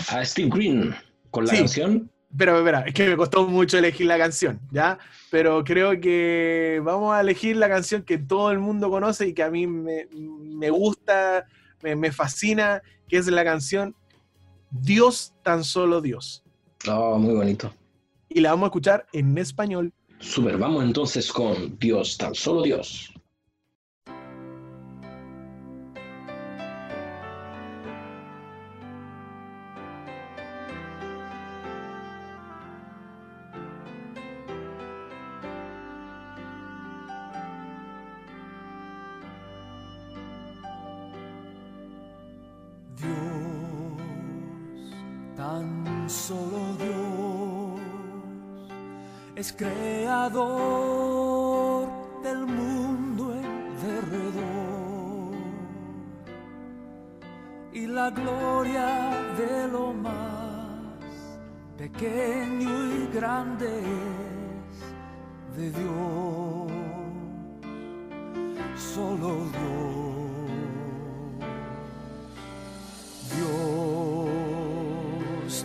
a Steve Green con la Sí. canción. Pero, espera, es que me costó mucho elegir la canción, ¿ya? Pero creo que vamos a elegir la canción que todo el mundo conoce y que a mí me, me gusta, me, me fascina, que es la canción Dios, tan solo Dios. Oh, muy bonito. Y la vamos a escuchar en español. Súper, vamos entonces con Dios, tan solo. Dios,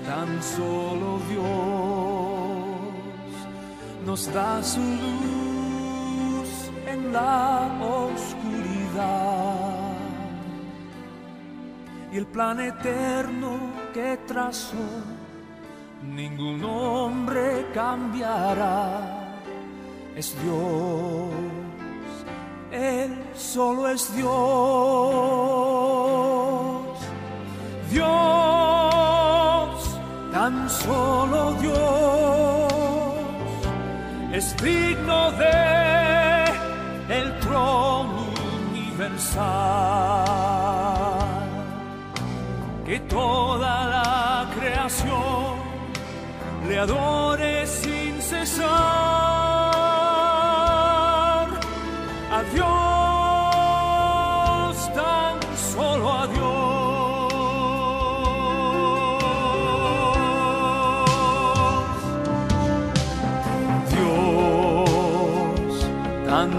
tan solo Dios nos da su luz en la oscuridad y el plan eterno que trazó ningún hombre cambiará. Es Dios, Él solo es Dios. Dios, tan solo Dios, es digno de el trono universal. Que toda la creación le adore sin cesar.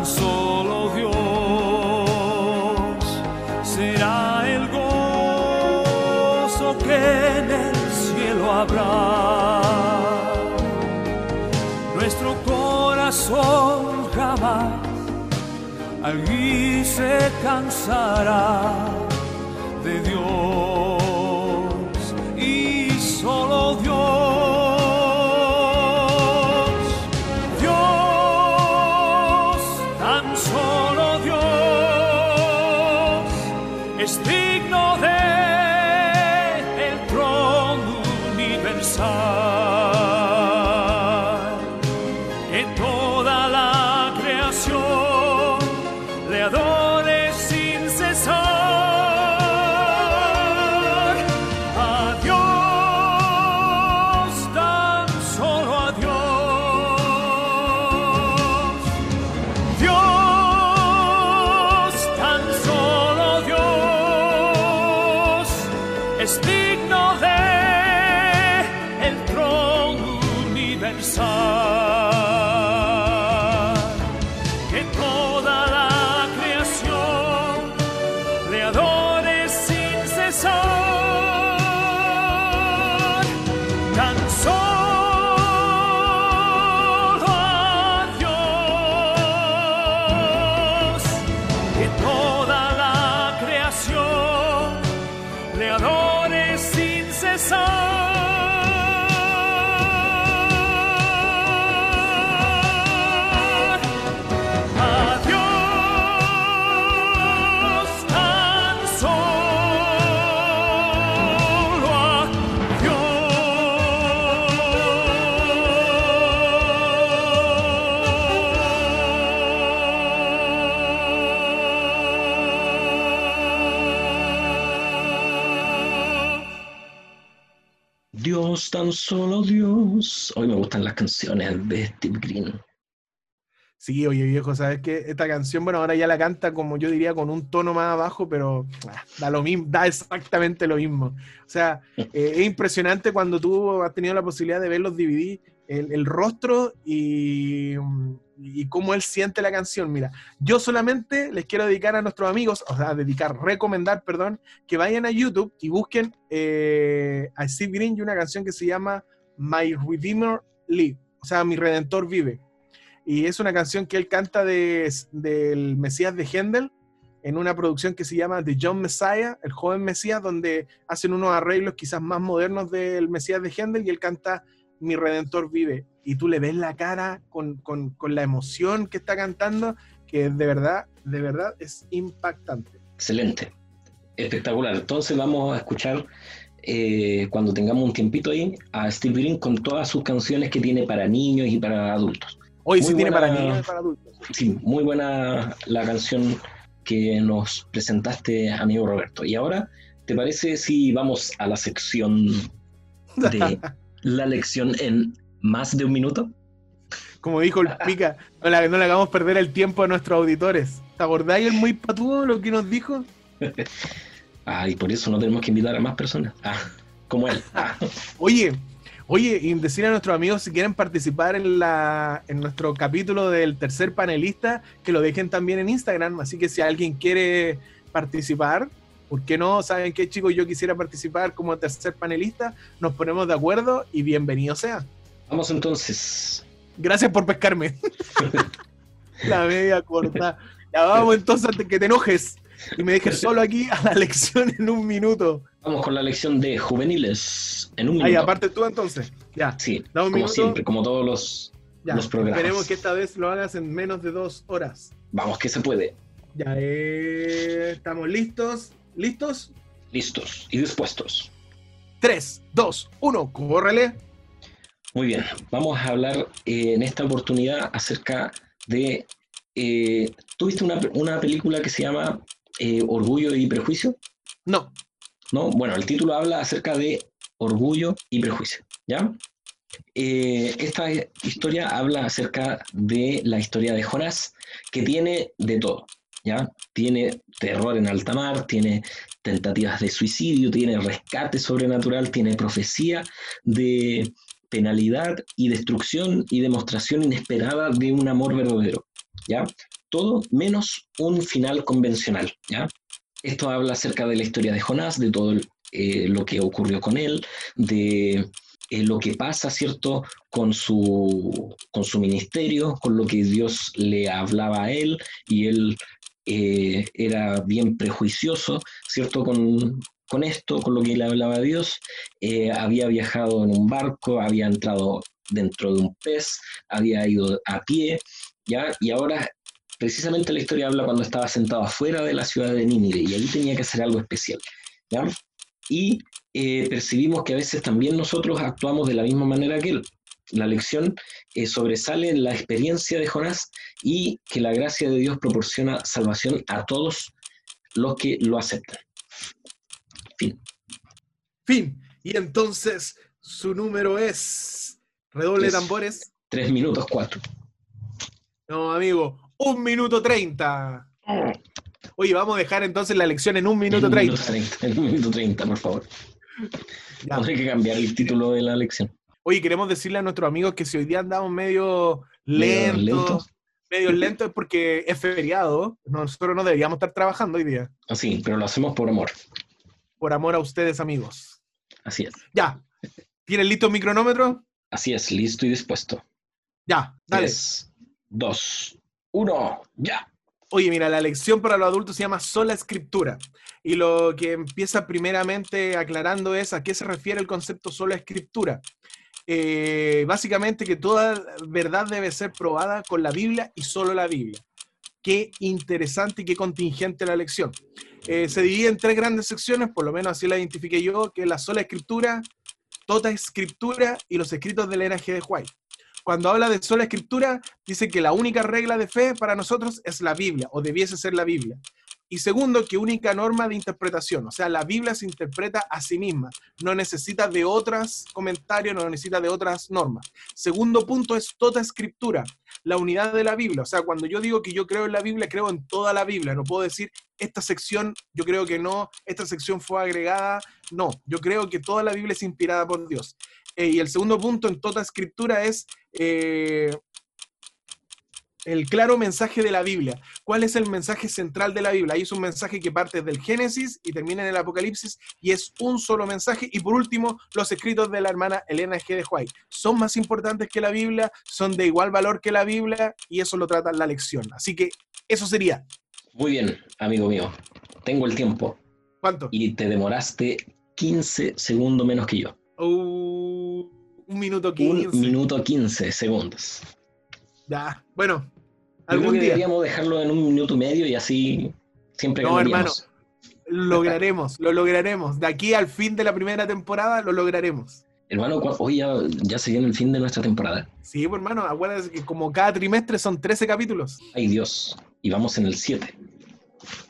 Solo Dios será el gozo que en el cielo habrá. Nuestro corazón jamás allí se cansará de Dios Dios. Tan solo Dios. Hoy me gustan las canciones de Steve Green. Sí, oye viejo, ¿sabes qué? Esta canción, bueno, ahora ya la canta como yo diría con un tono más abajo, pero ah, da lo mismo, da exactamente lo mismo. O sea, eh, es impresionante cuando tú has tenido la posibilidad de ver los DVD, el, el rostro y, y cómo él siente la canción. Mira, yo solamente les quiero dedicar a nuestros amigos, o sea, dedicar, recomendar, perdón, que vayan a YouTube y busquen eh, a Steve Green y una canción que se llama My Redeemer Live, o sea, Mi Redentor Vive. Y es una canción que él canta de, del Mesías de Händel en una producción que se llama The Young Messiah, el joven Mesías, donde hacen unos arreglos quizás más modernos del Mesías de Händel y él canta Mi Redentor vive. Y tú le ves la cara con, con, con la emoción que está cantando, que de verdad, de verdad es impactante. Excelente, espectacular. Entonces vamos a escuchar eh, cuando tengamos un tiempito ahí a Steve Green con todas sus canciones que tiene para niños y para adultos. Hoy Muy sí tiene para niños y para adultos. Sí, muy buena la canción que nos presentaste, amigo Roberto. Y ahora, ¿te parece si vamos a la sección de la lección en más de un minuto? Como dijo el Pica, no, la- no le hagamos perder el tiempo a nuestros auditores. ¿Te acordáis el muy patudo lo que nos dijo? Ah, y por eso no tenemos que invitar a más personas. Ah, como él. Ah, Oye, Oye, y decir a nuestros amigos si quieren participar en, la, en nuestro capítulo del tercer panelista, que lo dejen también en Instagram. Así que si alguien quiere participar, ¿por qué no? ¿Saben qué, chicos? Yo quisiera participar como tercer panelista. Nos ponemos de acuerdo y bienvenido sea. Vamos entonces. Gracias por pescarme. la media corta. Ya vamos entonces antes que te enojes y me dejes solo aquí a la lección en un minuto. Vamos con la lección de juveniles en un minuto. Ahí, aparte tú entonces. Ya. Sí, como siempre, como todos los, los programas. Esperemos que esta vez lo hagas en menos de dos horas. Vamos, que se puede. Ya, eh, estamos listos. ¿Listos? Listos y dispuestos. 3, 2, 1, córrele. Muy bien, vamos a hablar eh, en esta oportunidad acerca de... Eh, ¿Tuviste una, una, película que se llama eh, Orgullo y Prejuicio? No. No, bueno, el título habla acerca de Orgullo y Prejuicio, ¿ya? esta historia habla acerca de la historia de Jonás, que tiene de todo, ¿ya? Tiene terror en alta mar, tiene tentativas de suicidio, tiene rescate sobrenatural, tiene profecía de penalidad y destrucción y demostración inesperada de un amor verdadero, ¿ya? Todo menos un final convencional, ¿ya? Esto habla acerca de la historia de Jonás, de todo eh, lo que ocurrió con él, de eh, lo que pasa, ¿cierto?, con su, con su ministerio, con lo que Dios le hablaba a él y él eh, era bien prejuicioso, ¿cierto?, con, con esto, con lo que le hablaba Dios, eh, había viajado en un barco, había entrado dentro de un pez, había ido a pie, ¿ya? Y ahora precisamente la historia habla cuando estaba sentado afuera de la ciudad de Nínive y ahí tenía que hacer algo especial. Y eh, percibimos que a veces también nosotros actuamos de la misma manera que él. La lección eh, sobresale en la experiencia de Jonás y que la gracia de Dios proporciona salvación a todos los que lo aceptan. Fin. Fin. Y entonces su número es. Redoble tambores. Tres minutos cuatro. No, amigo. Un minuto treinta. Oye, vamos a dejar entonces la lección en un minuto treinta. En un minuto treinta, por favor. Que cambiar el título de la lección. Oye, queremos decirle a nuestros amigos que si hoy día andamos medio lentos, medio lentos es porque es feriado. Nosotros no deberíamos estar trabajando hoy día. Sí, pero lo hacemos por amor por amor a ustedes, amigos. Así es. Ya. ¿Tienes listo el micronómetro? Así es, listo y dispuesto. Ya, dale. Tres, dos, uno, ya. Oye, mira, la lección para los adultos se llama sola escritura. Y lo que empieza primeramente aclarando es a qué se refiere el concepto sola escritura. Eh, básicamente que toda verdad debe ser probada con la Biblia y solo la Biblia. Qué interesante y qué contingente la lección. Eh, se divide en tres grandes secciones, por lo menos así la identifiqué yo, que la sola escritura, toda escritura y los escritos del NG de White. Cuando habla de sola escritura, dice que la única regla de fe para nosotros es la Biblia, o debiese ser la Biblia. Y segundo, que única norma de interpretación, o sea, la Biblia se interpreta a sí misma, no necesita de otros comentarios, no necesita de otras normas. Segundo punto es toda escritura, la unidad de la Biblia, o sea, cuando yo digo que yo creo en la Biblia, creo en toda la Biblia, no puedo decir esta sección, yo creo que no, esta sección fue agregada, no, yo creo que toda la Biblia es inspirada por Dios. Eh, y el segundo punto en toda escritura es eh, el claro mensaje de la Biblia. ¿Cuál es el mensaje central de la Biblia? Ahí es un mensaje que parte del Génesis y termina en el Apocalipsis y es un solo mensaje. Y por último, los escritos de la hermana Elena G. de White. Son más importantes que la Biblia, son de igual valor que la Biblia y eso lo trata la lección. Así que eso sería. Muy bien, amigo mío. Tengo el tiempo. ¿Cuánto? Y te demoraste 15 segundos menos que yo. Uh, un minuto 15. Un minuto 15 segundos. Ya, bueno, Algún día. deberíamos dejarlo en un minuto y medio y así siempre No, hermano, lo lograremos, lo lograremos. De aquí al fin de la primera temporada lo lograremos. Hermano, hoy ya, se viene el fin de nuestra temporada. Sí, pues hermano, acuérdate que como cada trimestre son 13 capítulos. Ay Dios, y vamos en el 7.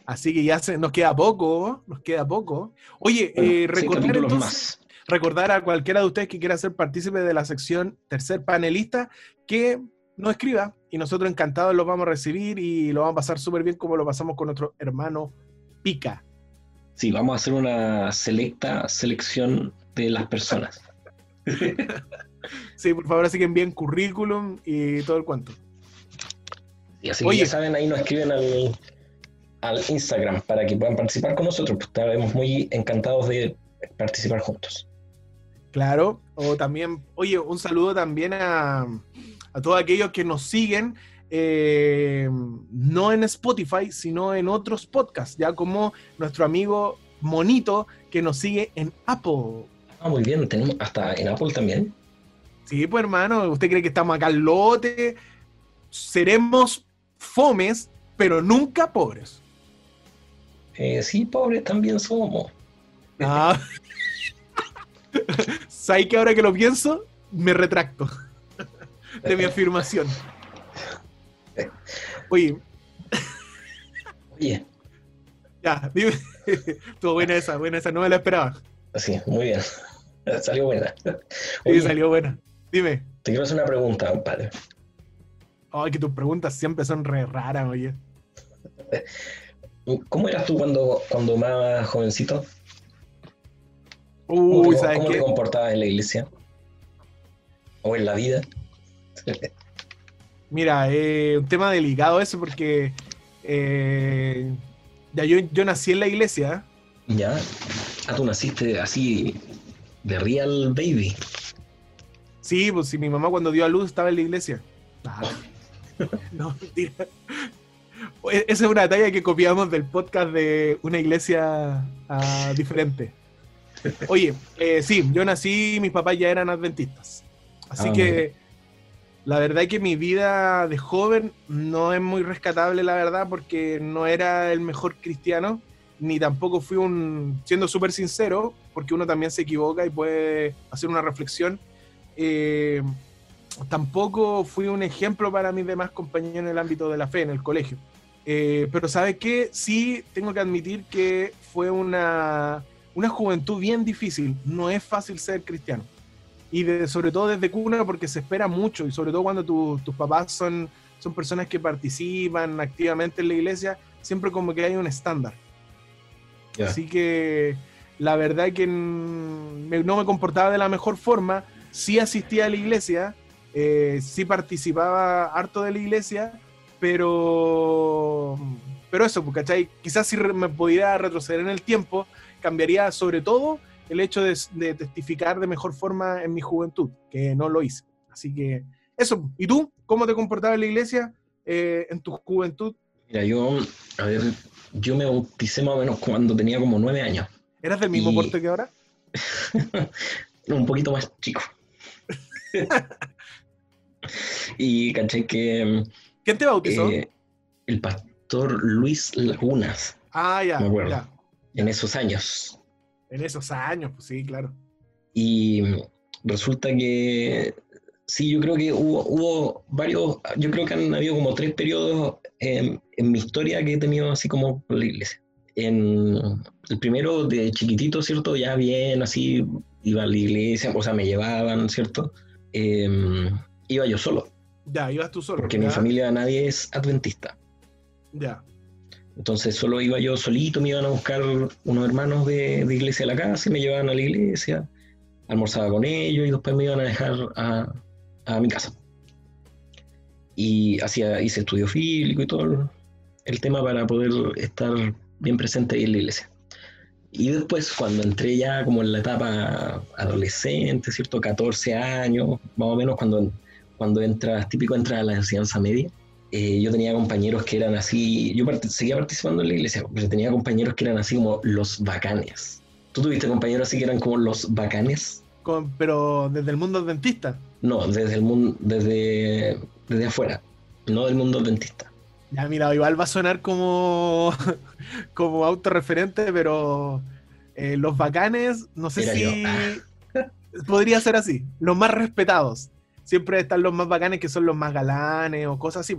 Así que ya se, nos queda poco, nos queda poco. Oye, eh, recordar, más. recordar a cualquiera de ustedes que quiera ser partícipe de la sección tercer panelista que nos escriba y nosotros encantados lo vamos a recibir y lo vamos a pasar súper bien como lo pasamos con nuestro hermano Pica. Sí, vamos a hacer una selecta selección de las personas. sí, por favor, así que envíen currículum y todo el cuento. Y así que ya saben, ahí nos escriben al, al Instagram para que puedan participar con nosotros. Pues estaremos muy encantados de participar juntos. Claro, o también, oye, un saludo también a, a todos aquellos que nos siguen, eh, no en Spotify, sino en otros podcasts, ya como nuestro amigo Monito, que nos sigue en Apple. Ah, muy bien, tenemos hasta en Apple también. Sí, pues hermano, usted cree que estamos acá al lote, seremos fomes, pero nunca pobres. Eh, sí, pobres también somos. Ah. ¿Sabes que ahora que lo pienso, me retracto de mi afirmación? Oye. Oye. Ya, dime. Estuvo buena esa, buena esa, no me la esperaba. Sí, muy bien. Salió buena. Oye, sí, salió buena. Dime. Te quiero hacer una pregunta, compadre. Ay, que tus preguntas siempre son re raras, oye. ¿Cómo eras tú cuando, cuando más jovencito? Uy, ¿Cómo, ¿sabes cómo qué? te comportabas en la iglesia? ¿O en la vida? Mira, eh, un tema delicado ese porque eh, ya yo, yo nací en la iglesia. Ya. Ah, tú naciste así de real baby. Sí, pues si mi mamá cuando dio a luz estaba en la iglesia. Ah, no, mentira. E- Esa es una talla que copiamos del podcast de una iglesia ah, diferente. Oye, eh, sí, yo nací, mis papás ya eran adventistas. Así Ah, que la verdad es que mi vida de joven no es muy rescatable, la verdad, porque no era el mejor cristiano, ni tampoco fui un, siendo súper sincero, porque uno también se equivoca y puede hacer una reflexión. eh, tampoco fui un ejemplo para mis demás compañeros en el ámbito de la fe, en el colegio. Eh, pero ¿sabes qué? Sí tengo que admitir que fue una, una juventud bien difícil. No es fácil ser cristiano. Y de- sobre todo desde cuna porque se espera mucho y sobre todo cuando tu- tus papás son, son personas que participan activamente en la iglesia, siempre como que hay un estándar. Ya. Así que la verdad que no me comportaba de la mejor forma, sí asistía a la iglesia, eh, sí participaba harto de la iglesia, pero, pero eso, pues, ¿cachai? Quizás si me pudiera retroceder en el tiempo, cambiaría sobre todo el hecho de, de testificar de mejor forma en mi juventud, que no lo hice. Así que eso, ¿y tú? ¿Cómo te comportabas en la iglesia eh, en tu juventud? Mira, yo, a ver, yo me bauticé más o menos cuando tenía como nueve años. ¿Eras del mismo Y- porte que ahora? un poquito más chico. y caché que ¿Quién te bautizó? eh, el pastor Luis Lagunas, ah, ya, me acuerdo. ya. en esos años. En esos años, pues sí, claro. Y resulta que sí, yo creo que hubo, hubo varios, yo creo que han habido como tres periodos en, en mi historia que he tenido así como la iglesia. En el primero de chiquitito, ¿cierto? Ya bien, así, iba a la iglesia, o sea, me llevaban, ¿cierto? Em, iba yo solo, Ya, ibas tú solo. porque en mi familia nadie es adventista. Ya. Entonces solo iba yo solito, me iban a buscar unos hermanos de, de iglesia a la casa y me llevaban a la iglesia, almorzaba con ellos y después me iban a dejar a, a mi casa. Y hacía, hice estudio físico y todo el, el tema para poder estar bien presente ahí en la iglesia. Y después cuando entré ya como en la etapa adolescente, ¿cierto? 14 años, más o menos cuando, cuando entras, típico entras a la enseñanza media, eh, yo tenía compañeros que eran así, yo part- seguía participando en la iglesia, pero tenía compañeros que eran así como los bacanes. ¿Tú tuviste compañeros así que eran como los bacanes? Con- pero desde el mundo adventista. No, desde el mundo, desde, desde afuera, no del mundo adventista. Ya, mira, igual va a sonar como, como autorreferente, pero eh, los bacanes, no sé Era si podría ser así. Los más respetados. Siempre están los más bacanes que son los más galanes o cosas así.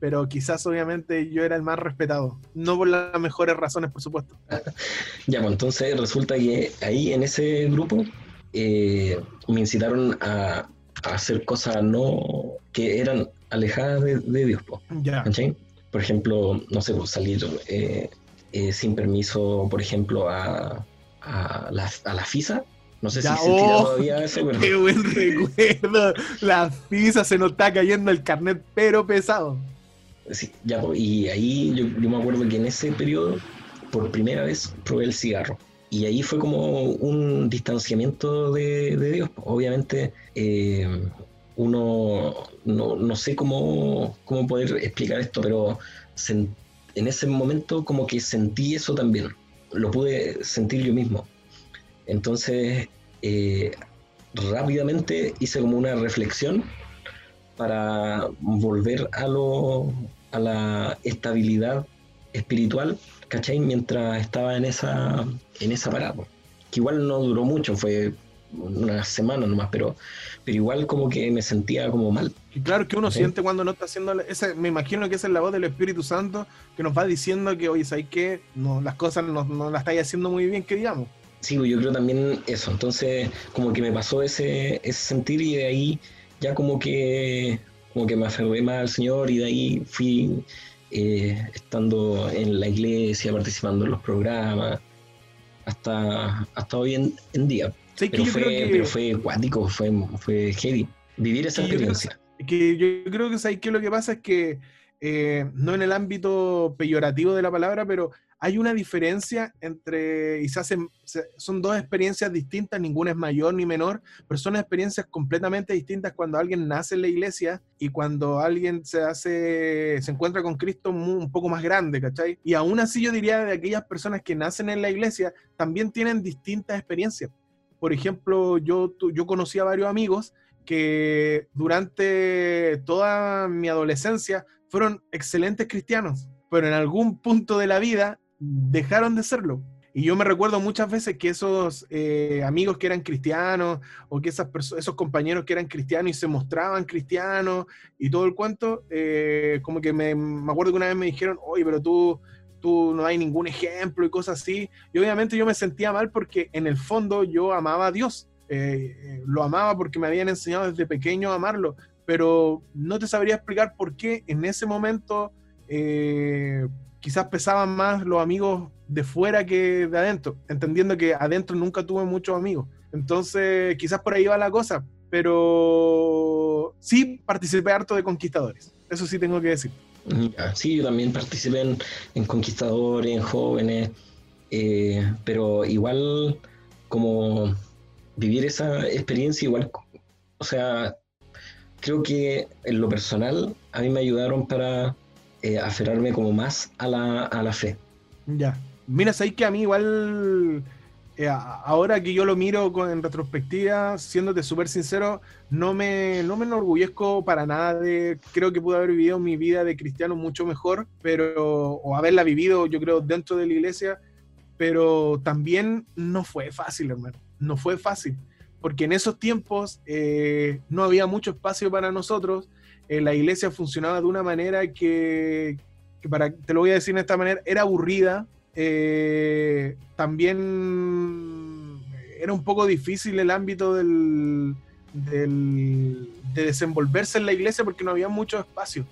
Pero quizás, obviamente, yo era el más respetado. No por las mejores razones, por supuesto. Ya, pues entonces resulta que ahí en ese grupo eh, me incitaron a, a hacer cosas no que eran alejadas de, de Dios. po. Ya. ¿cachai? Por ejemplo, no sé, pues, salir eh, eh, sin permiso, por ejemplo, a, a la, a la FISA, No sé si se tira oh, todavía eso, pero... Qué buen recuerdo. La pizza se nos está cayendo el carnet, pero pesado. Y ahí yo, me acuerdo que en ese periodo, por primera vez, probé el cigarro. Y ahí fue como un distanciamiento de, Dios. Obviamente, eh, uno, no, sé cómo, cómo poder explicar esto, pero en ese momento como que sentí eso también. Lo pude sentir yo mismo entonces, eh, rápidamente hice como una reflexión para volver a, lo, a la estabilidad espiritual, ¿cachai? Mientras estaba en esa, en esa parada. Que igual no duró mucho, fue una semana nomás, pero, pero igual como que me sentía como mal. Y claro que uno siente cuando no está haciendo, ese, me imagino que esa es la voz del Espíritu Santo que nos va diciendo que, oye, ¿sabes qué? No, las cosas no, no las estáis haciendo muy bien, que digamos. Sí, yo creo también eso. Entonces, como que me pasó ese, ese sentir y de ahí ya como que, como que me aferré más al Señor y de ahí fui eh, estando en la iglesia, participando en los programas, hasta, hasta hoy en, día. pero, fue, pero fue cuántico, fue, fue heavy. Vivir esa experiencia. que yo creo que ¿sabes que lo que pasa es que eh, no en el ámbito peyorativo de la palabra, pero hay una diferencia entre, y se hacen, son dos experiencias distintas, ninguna es mayor ni menor, pero son experiencias completamente distintas cuando alguien nace en la iglesia y cuando alguien se hace, se encuentra con Cristo un poco más grande, ¿cachai? Y aún así yo diría de aquellas personas que nacen en la iglesia, también tienen distintas experiencias. Por ejemplo, yo, yo conocí a varios amigos que durante toda mi adolescencia fueron excelentes cristianos, pero en algún punto de la vida dejaron de serlo. Y yo me recuerdo muchas veces que esos eh, amigos que eran cristianos o que esas esos compañeros que eran cristianos y se mostraban cristianos y todo el cuento, eh, como que me, me, acuerdo que una vez me dijeron, oye, pero tú, tú no hay ningún ejemplo y cosas así. Y obviamente yo me sentía mal porque en el fondo yo amaba a Dios. Eh, lo amaba porque me habían enseñado desde pequeño a amarlo, pero no te sabría explicar por qué en ese momento quizás pesaban más los amigos de fuera que de adentro, entendiendo que adentro nunca tuve muchos amigos. Entonces, quizás por ahí va la cosa, pero sí participé harto de Conquistadores, eso sí tengo que decir. Sí, yo también participé en, Conquistadores, en Jóvenes, eh, pero igual como vivir esa experiencia, igual, o sea, creo que en lo personal a mí me ayudaron para eh, aferrarme como más a la, a la fe. Ya. Mira, sabes que a mí igual, eh, ahora que yo lo miro con, en retrospectiva, siéndote súper sincero, no me, no me enorgullezco para nada de, creo que pude haber vivido mi vida de cristiano mucho mejor, pero, o haberla vivido yo creo dentro de la iglesia, pero también no fue fácil, hermano, no fue fácil, porque en esos tiempos eh, no había mucho espacio para nosotros, eh, la iglesia funcionaba de una manera que, para, te lo voy a decir de esta manera, era aburrida. Eh, también era un poco difícil el ámbito del, de desenvolverse en la iglesia porque no había mucho espacio.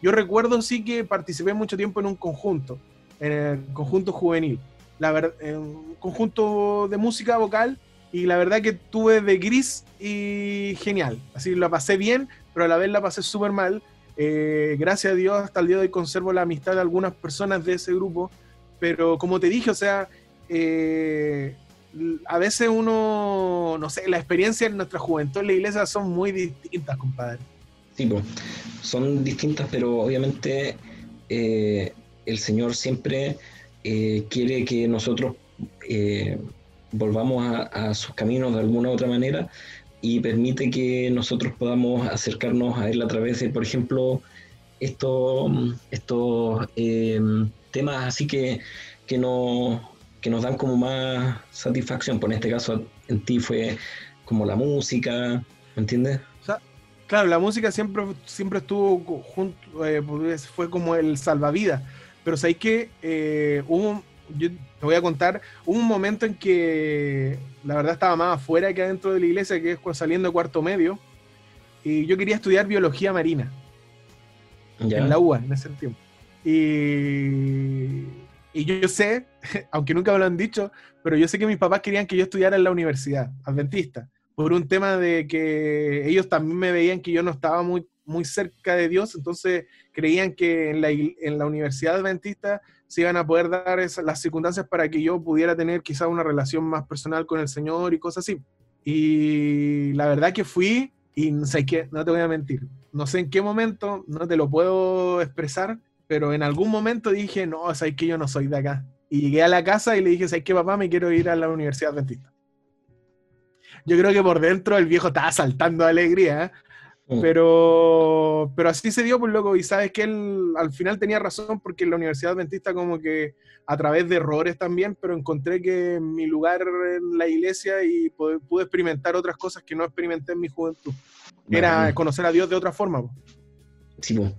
Yo recuerdo sí que participé mucho tiempo en un conjunto, en el conjunto juvenil, la en un conjunto de música vocal y la verdad que tuve de gris y genial. Así la pasé bien, pero a la vez la pasé súper mal. Eh, gracias a Dios, hasta el día de hoy conservo la amistad de algunas personas de ese grupo, pero como te dije, o sea, eh, a veces uno, no sé, la experiencia en nuestra juventud en la iglesia son muy distintas, compadre. Sí, pues, son distintas, pero obviamente eh, el Señor siempre quiere que nosotros volvamos a, a, sus caminos de alguna u otra manera y permite que nosotros podamos acercarnos a él a través de, por ejemplo, estos, estos em, temas así que, que, no, que nos dan como más satisfacción. Por pues en este caso, en ti fue como la música, ¿me entiendes? claro, la música siempre, siempre estuvo junto, eh, pues, fue como el salvavidas. Pero sabéis que eh, hubo, yo te voy a contar, un momento en que la verdad estaba más afuera que adentro de la iglesia, que es saliendo de cuarto medio, y yo quería estudiar biología marina en la UA en ese tiempo. Y, Y yo, yo sé, aunque nunca me lo han dicho, pero yo sé que mis papás querían que yo estudiara en la universidad adventista, por un tema de que ellos también me veían que yo no estaba muy, muy cerca de Dios, entonces creían que en la, en la universidad adventista se iban a poder dar esas, las circunstancias para que yo pudiera tener quizá una relación más personal con el Señor y cosas así. Y la verdad que fui, y no sé qué, no te voy a mentir, no sé en qué momento, no te lo puedo expresar, pero en algún momento dije, no, sabes que yo no soy de acá. Y llegué a la casa y le dije, sabes que papá, me quiero ir a la Universidad Adventista. Yo creo que por dentro el viejo estaba saltando de alegría, ¿eh? Mm. Pero, pero así se dio, pues loco, y sabes que él al final tenía razón porque en la Universidad Adventista como que a través de errores también, pero encontré que mi lugar en la iglesia y pude, experimentar otras cosas que no experimenté en mi juventud. Era conocer a Dios de otra forma. Sí, pues.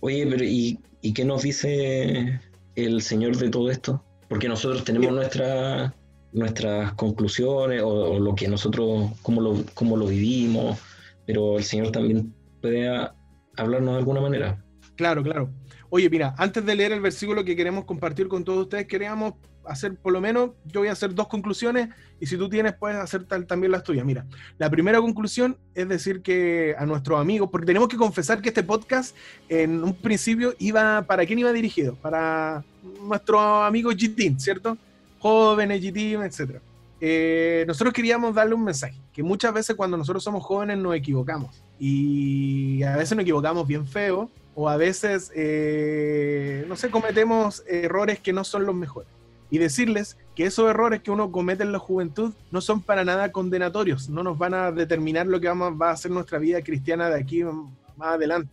Oye, pero ¿y, ¿y, qué nos dice el Señor de todo esto? Porque nosotros tenemos nuestra, nuestras conclusiones o, o, lo que nosotros, cómo lo, cómo lo vivimos pero el Señor también puede hablarnos de alguna manera. Claro, claro. Oye, mira, antes de leer el versículo que queremos compartir con todos ustedes, queríamos hacer por lo menos, yo voy a hacer dos conclusiones y si tú tienes, puedes hacer tal, también las tuyas. Mira, la primera conclusión es decir que a nuestros amigos, porque tenemos que confesar que este podcast en un principio iba, ¿para quién iba dirigido? Para nuestros amigos g ¿cierto? Jóvenes g etcétera. Eh, nosotros queríamos darle un mensaje, que muchas veces cuando nosotros somos jóvenes nos equivocamos y a veces nos equivocamos bien feo o a veces, eh, no sé, cometemos errores que no son los mejores. Y decirles que esos errores que uno comete en la juventud no son para nada condenatorios, no nos van a determinar lo que vamos, va a ser nuestra vida cristiana de aquí más adelante.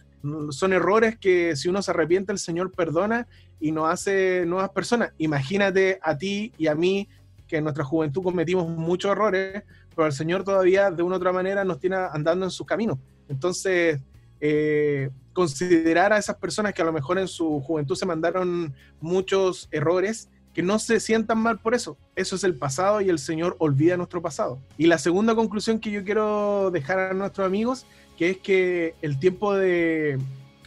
Son errores que si uno se arrepiente, el Señor perdona y nos hace nuevas personas. Imagínate a ti y a mí que en nuestra juventud cometimos muchos errores, pero el Señor todavía de una u otra manera nos tiene andando en sus caminos. Entonces, eh, considerar a esas personas que a lo mejor en su juventud se mandaron muchos errores, que no se sientan mal por eso. Eso es el pasado y el Señor olvida nuestro pasado. Y la segunda conclusión que yo quiero dejar a nuestros amigos, que es que el tiempo de,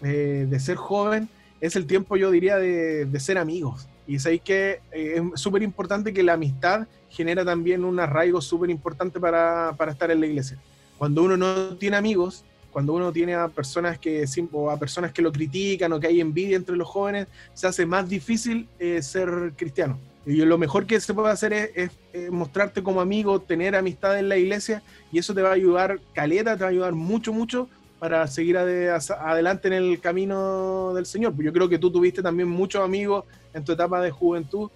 eh, de ser joven es el tiempo, yo diría, de, de ser amigos. Y sabéis que eh, es súper importante que la amistad genera también un arraigo súper importante para, para, estar en la iglesia. Cuando uno no tiene amigos, cuando uno tiene a personas que, o a personas que lo critican o que hay envidia entre los jóvenes, se hace más difícil eh, ser cristiano. Y lo mejor que se puede hacer es, es, mostrarte como amigo, tener amistad en la iglesia, y eso te va a ayudar, caleta, te va a ayudar mucho, mucho para seguir adelante en el camino del Señor. Yo creo que tú tuviste también muchos amigos en tu etapa de juventud,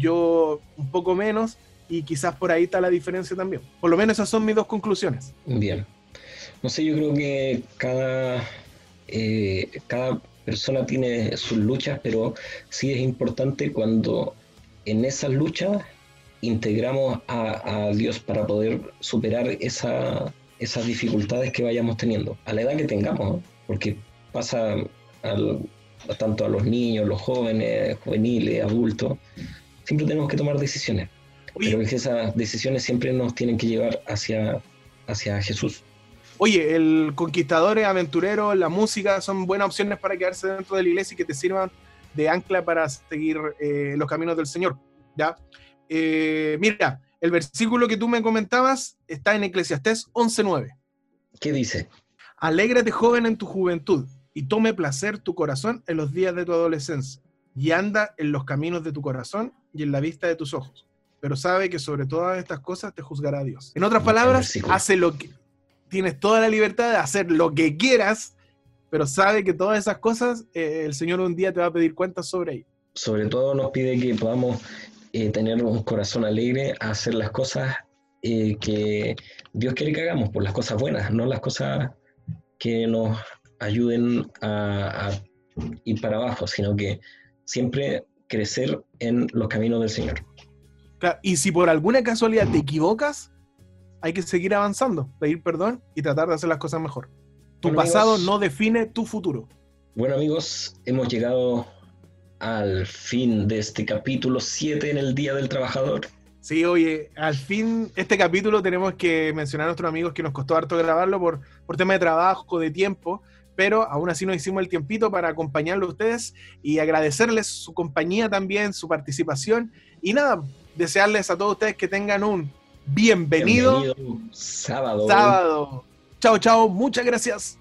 yo un poco menos, y quizás por ahí está la diferencia también. Por lo menos esas son mis dos conclusiones. Bien. No sé, yo creo que cada, eh, cada persona tiene sus luchas, pero sí es importante cuando en esas luchas integramos a Dios para poder superar esa, esas dificultades que vayamos teniendo, a la edad que tengamos, porque pasa tanto a los niños, los jóvenes, juveniles, adultos, siempre tenemos que tomar decisiones. Pero esas decisiones siempre nos tienen que llevar hacia, hacia Jesús. Oye, el conquistador, aventurero, la música son buenas opciones para quedarse dentro de la iglesia y que te sirvan de ancla para seguir eh, los caminos del Señor. ¿ya? Eh, mira, el versículo que tú me comentabas está en Eclesiastés 11.9. ¿Qué dice? Alégrate joven en tu juventud y tome placer tu corazón en los días de tu adolescencia y anda en los caminos de tu corazón y en la vista de tus ojos. Pero sabe que sobre todas estas cosas te juzgará Dios. En otras palabras, hace lo que tienes toda la libertad de hacer lo que quieras, pero sabe que todas esas cosas eh, el Señor un día te va a pedir cuentas sobre ellas. Sobre todo nos pide que podamos eh, tener un corazón alegre a hacer las cosas eh, que Dios quiere que hagamos, por las cosas buenas, no las cosas que nos ayuden a, ir para abajo, sino que siempre crecer en los caminos del Señor. y si por alguna casualidad te equivocas, hay que seguir avanzando, pedir perdón y tratar de hacer las cosas mejor. Tu pasado no define tu futuro. Bueno amigos, hemos llegado al fin de este capítulo 7 en el Día del Trabajador. Sí, oye, al fin este capítulo tenemos que mencionar a nuestros amigos que nos costó harto grabarlo por, por tema de trabajo, de tiempo, pero aún así nos hicimos el tiempito para acompañarlo a ustedes y agradecerles su compañía también, su participación. Y nada, desearles a todos ustedes que tengan un bienvenido, Bienvenido sábado. sábado. Chao, chao, muchas gracias.